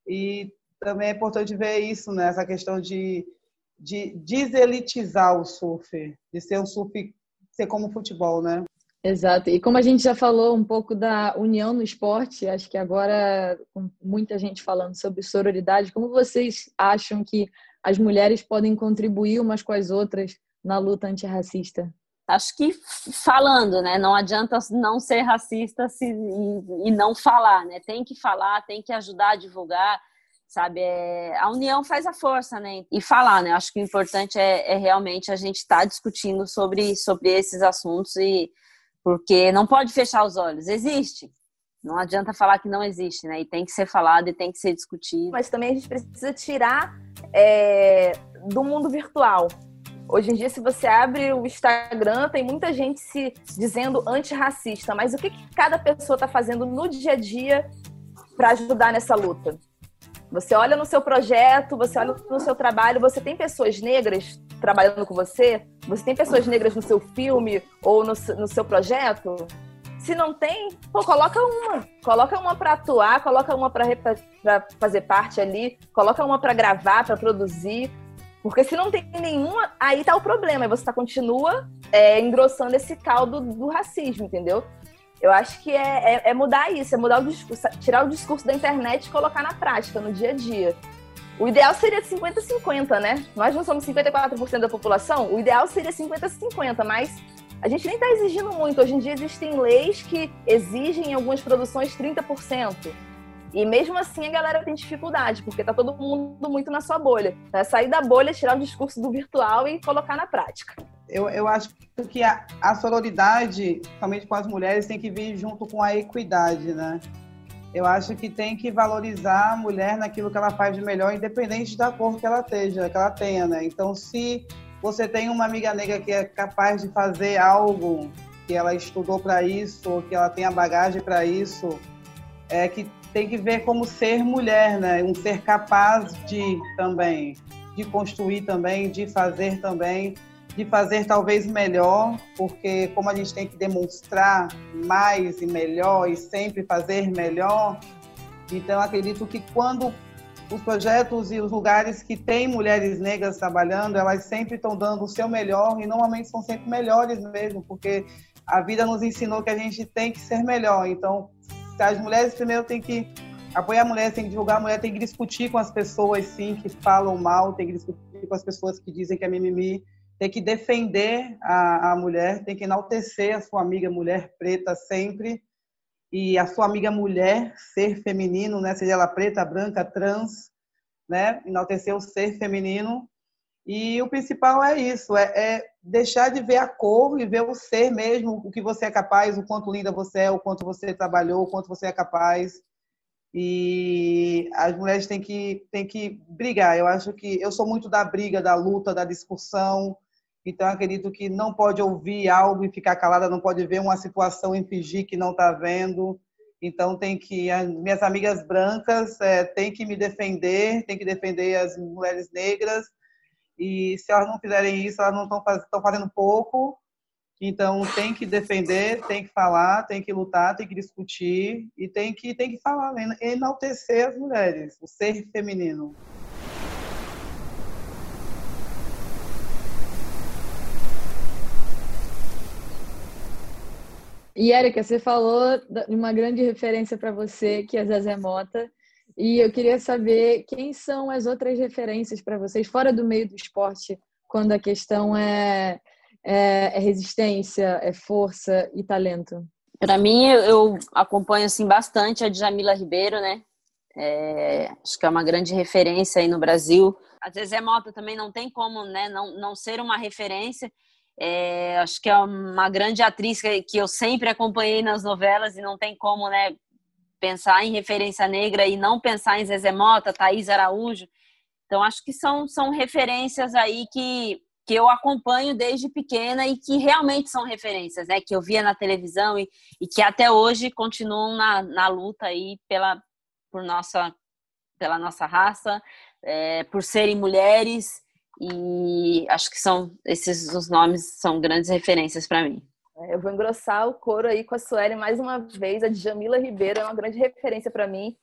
Speaker 7: E também é importante ver isso, né? essa questão de, de deselitizar o surf, de ser um surf, ser como futebol, né?
Speaker 4: Exato. E como a gente já falou um pouco da união no esporte, acho que agora, com muita gente falando sobre sororidade, como vocês acham que as mulheres podem contribuir umas com as outras na luta antirracista?
Speaker 5: Acho que falando, né? Não adianta não ser racista se, e, e não falar, né? Tem que falar, tem que ajudar a divulgar, sabe? É, a união faz a força, né? E falar, né? Acho que o importante é, é realmente a gente estar tá discutindo sobre, sobre esses assuntos e porque não pode fechar os olhos. Existe. Não adianta falar que não existe, né? E tem que ser falado e tem que ser discutido.
Speaker 6: Mas também a gente precisa tirar é, do mundo virtual. Hoje em dia, se você abre o Instagram, tem muita gente se dizendo antirracista. Mas o que, que cada pessoa está fazendo no dia a dia para ajudar nessa luta? Você olha no seu projeto, você olha no seu trabalho, você tem pessoas negras trabalhando com você? Você tem pessoas negras no seu filme ou no, no seu projeto? Se não tem, pô, coloca uma. Coloca uma para atuar, coloca uma para fazer parte ali, coloca uma para gravar, para produzir. Porque se não tem nenhuma, aí tá o problema. Você tá, continua é, engrossando esse caldo do racismo, entendeu? Eu acho que é, é, é, mudar isso, é mudar o discurso, tirar o discurso da internet e colocar na prática, no dia a dia. O ideal seria 50-50, né? Nós não somos 54% da população, o ideal seria 50-50, mas a gente nem está exigindo muito. Hoje em dia existem leis que exigem em algumas produções 30%. E mesmo assim a galera tem dificuldade, porque tá todo mundo muito na sua bolha. É sair da bolha, tirar o discurso do virtual e colocar na prática.
Speaker 7: Eu, eu acho que a, a sororidade, somente com as mulheres, tem que vir junto com a equidade, né? Eu acho que tem que valorizar a mulher naquilo que ela faz de melhor, independente da cor que ela esteja, que ela tenha, né? Então, se você tem uma amiga negra que é capaz de fazer algo, que ela estudou para isso, que ela tem a bagagem para isso, é que tem que ver como ser mulher, né? Um ser capaz de também, de construir também, de fazer também de fazer talvez melhor, porque como a gente tem que demonstrar mais e melhor e sempre fazer melhor, então acredito que quando os projetos e os lugares que têm mulheres negras trabalhando, elas sempre estão dando o seu melhor e normalmente são sempre melhores mesmo, porque a vida nos ensinou que a gente tem que ser melhor. Então, as mulheres primeiro têm que apoiar a mulher, tem que divulgar a mulher, tem que discutir com as pessoas sim que falam mal, tem que discutir com as pessoas que dizem que é mimimi tem que defender a, a mulher, tem que enaltecer a sua amiga mulher preta sempre e a sua amiga mulher ser feminino, né? Seja ela preta, branca, trans, né? Enaltecer o ser feminino. E o principal é isso, é, é, deixar de ver a cor e ver o ser mesmo, o que você é capaz, o quanto linda você é, o quanto você trabalhou, o quanto você é capaz. E as mulheres têm que, têm que brigar. Eu acho que eu sou muito da briga, da luta, da discussão, então, acredito que não pode ouvir algo e ficar calada, não pode ver uma situação e fingir que não está vendo. Então, tem que as minhas amigas brancas é, têm que me defender, têm que defender as mulheres negras. E se elas não fizerem isso, elas não estão faz, fazendo pouco. Então, tem que defender, tem que falar, tem que lutar, tem que discutir e tem que, tem que falar, enaltecer as mulheres, o ser feminino.
Speaker 4: E, Érica, você falou de uma grande referência para você, que é Zezé Mota. E eu queria saber quem são as outras referências para vocês, fora do meio do esporte, quando a questão é, é, é resistência, é força e talento.
Speaker 5: Para mim, eu acompanho assim bastante a Djamila Ribeiro, né? É, acho que é uma grande referência aí no Brasil. A Zezé Mota também não tem como né, não, não ser uma referência. É, acho que é uma grande atriz que, eu sempre acompanhei nas novelas e não tem como, né, pensar em referência negra e não pensar em Zezé Mota, Thaís Araújo. Então, acho que são, são referências aí que, que eu acompanho desde pequena e que realmente são referências, né? Que eu via na televisão e, e que até hoje continuam na, na luta aí pela, por nossa pela nossa raça, é, por serem mulheres e acho que são esses os nomes são grandes referências para mim.
Speaker 6: É, eu vou engrossar o coro aí com a Sueli mais uma vez. A Djamila Ribeiro é uma grande referência para mim.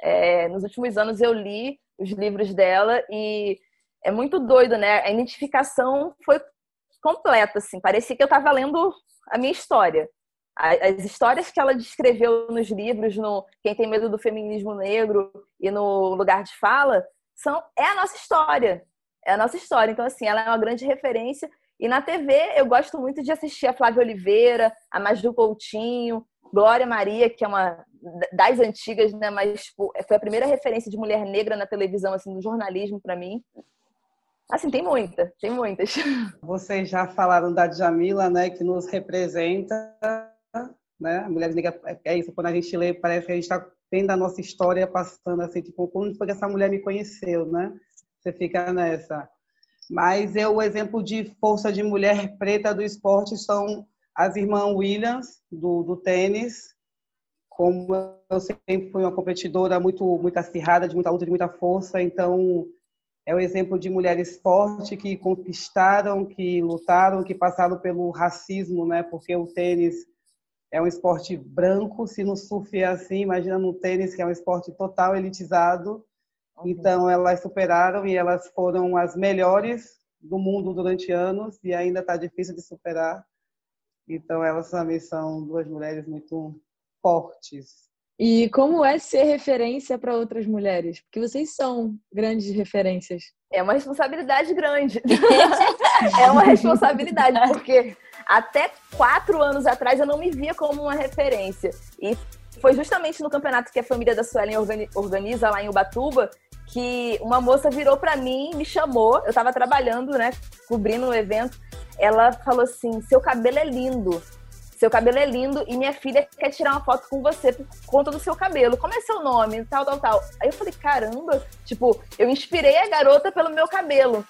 Speaker 6: É, nos últimos anos eu li os livros dela e é muito doido, né? A identificação foi completa, assim. Parecia que eu estava lendo a minha história. As histórias que ela descreveu nos livros, no Quem Tem Medo do Feminismo Negro e no Lugar de Fala, são é a nossa história. É a nossa história. Então, assim, ela é uma grande referência. E na TV, eu gosto muito de assistir a Flávia Oliveira, a Maju Coutinho, Glória Maria, que é uma das antigas, né? Mas tipo, foi a primeira referência de mulher negra na televisão, assim, no jornalismo para mim. Assim, tem muita, tem muitas.
Speaker 7: Vocês já falaram da Djamila, né, que nos representa, né? A Mulher Negra é isso, quando a gente lê, parece que a gente está vendo a nossa história passando assim, tipo, como foi que essa mulher me conheceu, né? Você fica nessa. Mas eu, o exemplo de força de mulher preta do esporte são as irmãs Williams, do, do tênis. Como eu sempre fui uma competidora muito, muito acirrada, de muita luta, de muita força, então é o exemplo de mulheres fortes que conquistaram, que lutaram, que passaram pelo racismo, né? Porque o tênis é um esporte branco, se no surf é assim, imagina no tênis que é um esporte total elitizado. Então elas superaram e elas foram as melhores do mundo durante anos e ainda está difícil de superar. Então elas também são duas mulheres muito fortes.
Speaker 4: E como é ser referência para outras mulheres? Porque vocês são grandes referências.
Speaker 6: É uma responsabilidade grande. é uma responsabilidade, porque até quatro anos atrás eu não me via como uma referência. E foi justamente no campeonato que a família da Suelen organiza lá em Ubatuba que uma moça virou para mim, me chamou. Eu estava trabalhando, né, cobrindo o um evento. Ela falou assim: "Seu cabelo é lindo" seu cabelo é lindo e minha filha quer tirar uma foto com você por conta do seu cabelo. Como é seu nome? Tal, tal, tal. Aí eu falei, caramba, tipo, eu inspirei a garota pelo meu cabelo.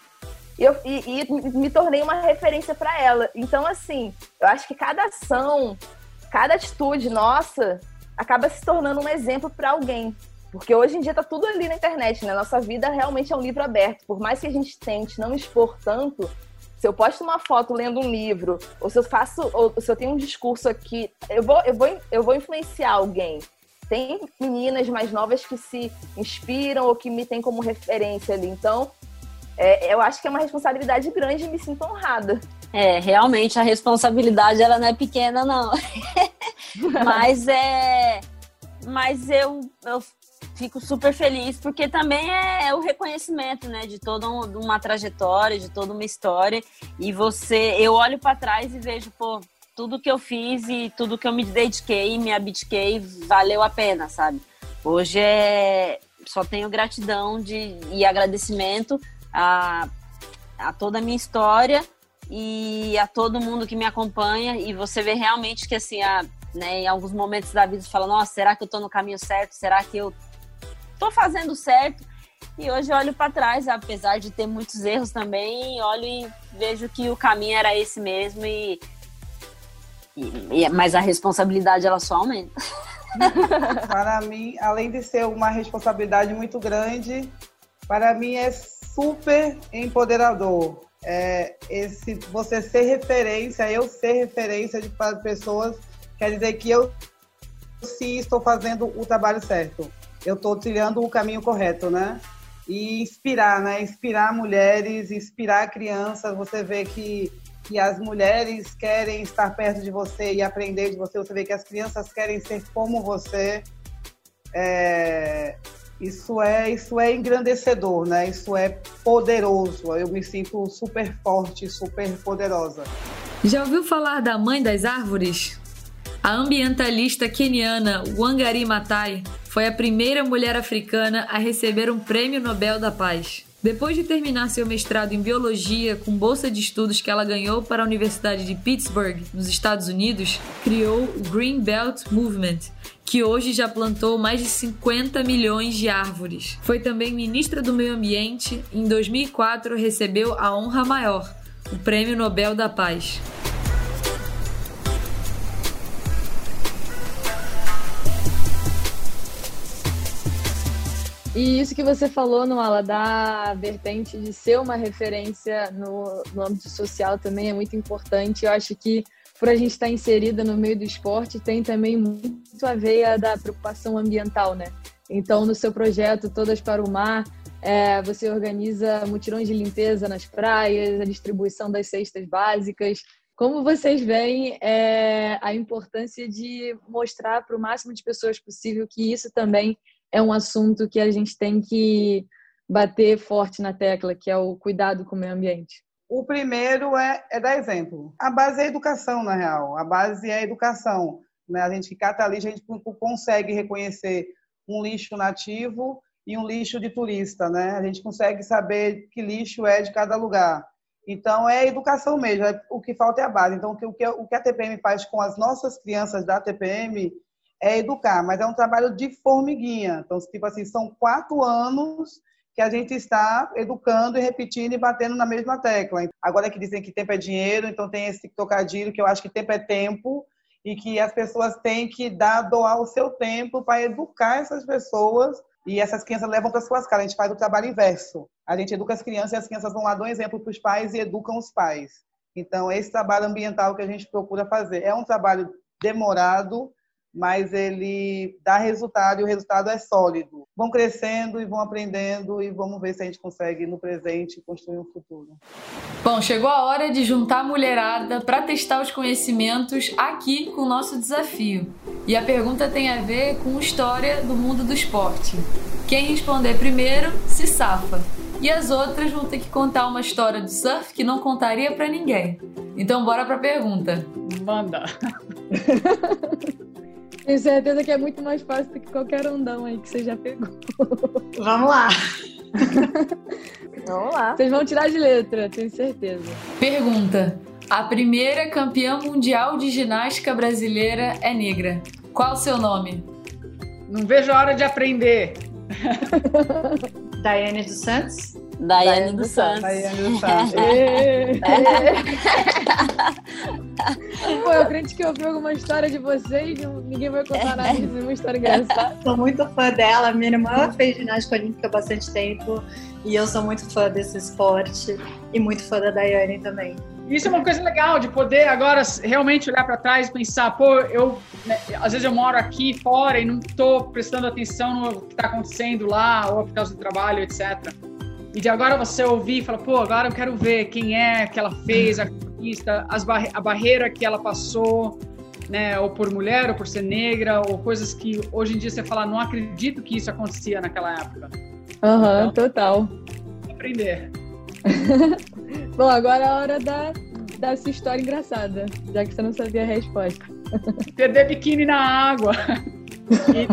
Speaker 6: E, eu, e, e me tornei uma referência para ela. Então, assim, eu acho que cada ação, cada atitude nossa acaba se tornando um exemplo para alguém. Porque hoje em dia tá tudo ali na internet, né? Nossa vida realmente é um livro aberto. Por mais que a gente tente não expor tanto, se eu posto uma foto lendo um livro, ou se eu faço, ou se eu tenho um discurso aqui, eu vou, eu vou, eu vou influenciar alguém. Tem meninas mais novas que se inspiram ou que me têm como referência ali. Então, é, eu acho que é uma responsabilidade grande e me sinto honrada.
Speaker 5: É, realmente a responsabilidade ela não é pequena, não. mas é. Mas eu, eu fico super feliz, porque também é, é o reconhecimento, né, de toda uma trajetória, de toda uma história. E você, eu olho para trás e vejo, pô, tudo que eu fiz e tudo que eu me dediquei, me abdiquei, valeu a pena, sabe? Hoje é só tenho gratidão de, e agradecimento a, a toda a minha história e a todo mundo que me acompanha. E você vê realmente que, assim, a, né, em alguns momentos da vida, você fala: Nossa, será que eu estou no caminho certo? Será que eu tô fazendo certo. E hoje olho para trás, apesar de ter muitos erros também, olho e vejo que o caminho era esse mesmo e, e mas a responsabilidade ela só aumenta.
Speaker 7: para mim, além de ser uma responsabilidade muito grande, para mim é super empoderador. É, esse você ser referência, eu ser referência para pessoas, quer dizer que eu sim estou fazendo o trabalho certo eu estou trilhando o caminho correto, né? E inspirar, né? Inspirar mulheres, inspirar crianças. Você vê que, que as mulheres querem estar perto de você e aprender de você. Você vê que as crianças querem ser como você. É, isso é isso é engrandecedor, né? Isso é poderoso. Eu me sinto super forte, super poderosa.
Speaker 1: Já ouviu falar da mãe das árvores? A ambientalista keniana Wangari Maathai foi a primeira mulher africana a receber um Prêmio Nobel da Paz. Depois de terminar seu mestrado em biologia com bolsa de estudos que ela ganhou para a Universidade de Pittsburgh, nos Estados Unidos, criou o Green Belt Movement, que hoje já plantou mais de 50 milhões de árvores. Foi também ministra do Meio Ambiente e em 2004 recebeu a honra maior, o Prêmio Nobel da Paz.
Speaker 4: E isso que você falou, Noala, da vertente de ser uma referência no, no âmbito social também é muito importante. Eu acho que por a gente estar inserida no meio do esporte, tem também muito a veia da preocupação ambiental, né? Então, no seu projeto Todas para o Mar, é, você organiza mutirões de limpeza nas praias, a distribuição das cestas básicas. Como vocês veem é, a importância de mostrar para o máximo de pessoas possível que isso também é um assunto que a gente tem que bater forte na tecla, que é o cuidado com o meio ambiente?
Speaker 7: O primeiro é, é dar exemplo. A base é a educação, na real. A base é a educação. Né? A gente que cata lixo, a gente consegue reconhecer um lixo nativo e um lixo de turista. Né? A gente consegue saber que lixo é de cada lugar. Então, é educação mesmo. É, o que falta é a base. Então, o que, o que a TPM faz com as nossas crianças da TPM é educar, mas é um trabalho de formiguinha. Então, tipo assim, são quatro anos que a gente está educando e repetindo e batendo na mesma tecla. Agora que dizem que tempo é dinheiro, então tem esse tocadilho que eu acho que tempo é tempo e que as pessoas têm que dar, doar o seu tempo para educar essas pessoas e essas crianças levam para suas casas. A gente faz o trabalho inverso. A gente educa as crianças e as crianças vão lá um exemplo para os pais e educam os pais. Então, esse trabalho ambiental que a gente procura fazer é um trabalho demorado, mas ele dá resultado e o resultado é sólido. Vão crescendo e vão aprendendo e vamos ver se a gente consegue no presente construir um futuro.
Speaker 1: Bom, chegou a hora de juntar a mulherada para testar os conhecimentos aqui com o nosso desafio. E a pergunta tem a ver com história do mundo do esporte. Quem responder primeiro se safa. E as outras vão ter que contar uma história do surf que não contaria para ninguém. Então bora para a pergunta.
Speaker 3: Manda.
Speaker 4: Tenho certeza que é muito mais fácil do que qualquer ondão aí que você já pegou.
Speaker 2: Vamos lá.
Speaker 6: Vamos lá.
Speaker 4: Vocês vão tirar de letra, tenho certeza.
Speaker 1: Pergunta: A primeira campeã mundial de ginástica brasileira é negra. Qual o seu nome?
Speaker 3: Não vejo a hora de aprender.
Speaker 2: Daiane dos Santos.
Speaker 5: Daiane dos Santos.
Speaker 7: Daiane dos Santos.
Speaker 4: Pô, eu acredito que eu vi alguma história de vocês, ninguém vai contar nada disso, uma história engraçada.
Speaker 2: Sou muito fã dela. Minha irmã fez ginástica olímpica há bastante tempo e eu sou muito fã desse esporte e muito fã da Daiane também.
Speaker 3: Isso é uma coisa legal de poder agora realmente olhar para trás e pensar, pô, eu né, às vezes eu moro aqui fora e não estou prestando atenção no que está acontecendo lá ou por causa do trabalho, etc. E de agora você ouvir e falar, pô, agora eu quero ver quem é que ela fez a conquista, as barre a barreira que ela passou, né, ou por mulher, ou por ser negra, ou coisas que hoje em dia você fala, não acredito que isso acontecia naquela época.
Speaker 4: Aham, uhum, então, total.
Speaker 3: Aprender.
Speaker 4: Bom, agora é a hora da, da sua história engraçada, já que você não sabia a resposta.
Speaker 3: Perder biquíni na água.
Speaker 4: E,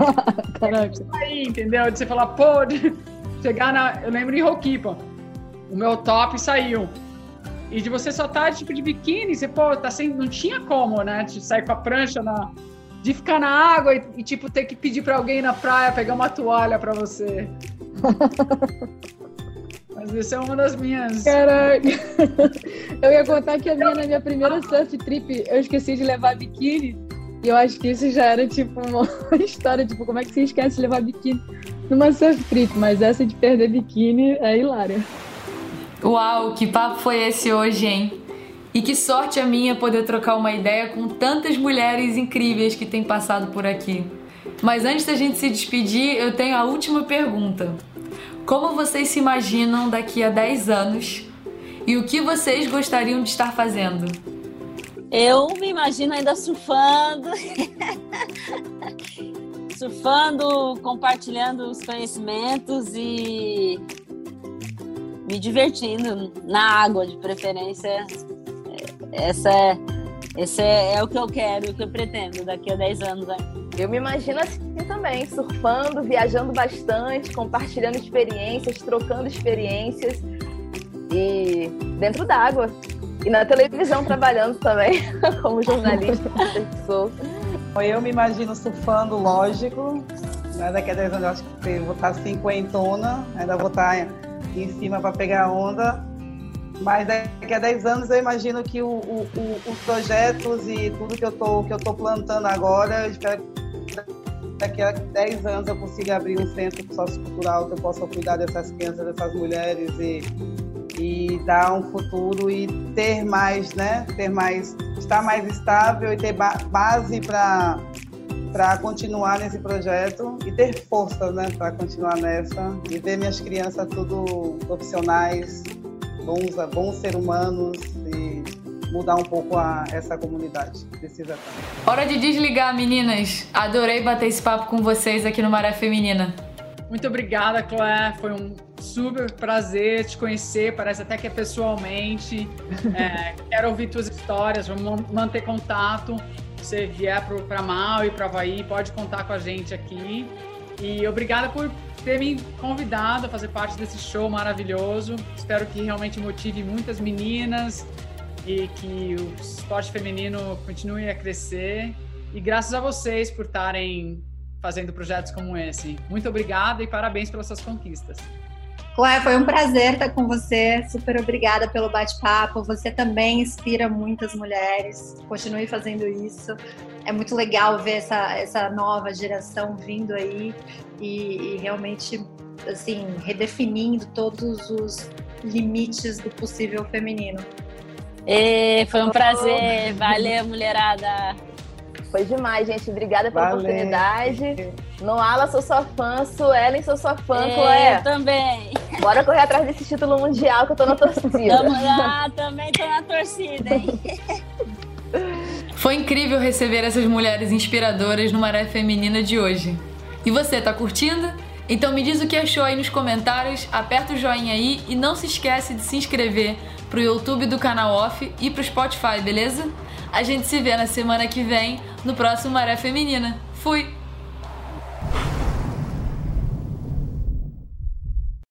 Speaker 4: Caraca.
Speaker 3: Aí, entendeu? De você falar, pô, de chegar na. Eu lembro em Roquipa, o meu top saiu. E de você só tá tipo de biquíni, você, pô, tá sem. Não tinha como, né? De sair com a prancha na. De ficar na água e, e tipo, ter que pedir pra alguém na praia pegar uma toalha pra você. Mas isso é uma das minhas.
Speaker 4: Caraca! Eu ia contar que a minha, na minha primeira surf trip, eu esqueci de levar biquíni. E eu acho que isso já era, tipo, uma história, tipo, como é que você esquece de levar biquíni numa surf trip? Mas essa de perder biquíni é hilária.
Speaker 1: Uau, que papo foi esse hoje, hein? E que sorte a minha poder trocar uma ideia com tantas mulheres incríveis que têm passado por aqui. Mas antes da gente se despedir, eu tenho a última pergunta. Como vocês se imaginam daqui a 10 anos e o que vocês gostariam de estar fazendo?
Speaker 5: Eu me imagino ainda surfando, surfando, compartilhando os conhecimentos e me divertindo na água, de preferência. Essa é, esse é, é o que eu quero, o que eu pretendo daqui a 10 anos. Né?
Speaker 6: Eu me imagino assim também, surfando, viajando bastante, compartilhando experiências, trocando experiências e dentro d'água. E na televisão trabalhando também, como jornalista que sou.
Speaker 7: Eu me imagino surfando, lógico. Né? Daqui a 10 anos eu acho que vou estar cinquentona, ainda vou estar em cima para pegar onda. Mas daqui a 10 anos eu imagino que o, o, o, os projetos e tudo que eu tô, que eu plantando agora, eu espero daqui a 10 anos eu consiga abrir um centro sociocultural que eu possa cuidar dessas crianças, dessas mulheres e, e dar um futuro e ter mais, né? Ter mais, estar mais estável e ter base para para continuar nesse projeto e ter força, né, para continuar nessa e ver minhas crianças tudo profissionais, bons, bons seres humanos e mudar um pouco a, essa comunidade. Precisa estar.
Speaker 4: Hora de desligar, meninas. Adorei bater esse papo com vocês aqui no Maré Feminina.
Speaker 3: Muito obrigada, Clé. Foi um super prazer te conhecer. Parece até que é pessoalmente. É, quero ouvir tuas histórias. Vamos manter contato. Se você vier para Mal e para Havaí, pode contar com a gente aqui. E obrigada por ter me convidado a fazer parte desse show maravilhoso. Espero que realmente motive muitas meninas e que o esporte feminino continue a crescer. E graças a vocês por estarem fazendo projetos como esse. Muito obrigada e parabéns pelas suas conquistas.
Speaker 2: Cléia, foi um prazer estar com você. Super obrigada pelo bate-papo. Você também inspira muitas mulheres. Continue fazendo isso. É muito legal ver essa, essa nova geração vindo aí e, e realmente assim redefinindo todos os limites do possível feminino.
Speaker 5: E foi um prazer. Valeu, mulherada.
Speaker 6: Foi demais, gente. Obrigada pela Valeu. oportunidade. Noala, sou sua fã. Suelen, sou sua fã.
Speaker 5: É, eu também.
Speaker 6: Bora correr atrás desse título mundial que eu tô na torcida.
Speaker 5: Vamos lá, também tô na torcida, hein?
Speaker 4: Foi incrível receber essas mulheres inspiradoras no Maré Feminina de hoje. E você, tá curtindo? Então me diz o que achou aí nos comentários, aperta o joinha aí e não se esquece de se inscrever pro YouTube do canal Off e pro Spotify, beleza? A gente se vê na semana que vem no próximo Maré Feminina. Fui!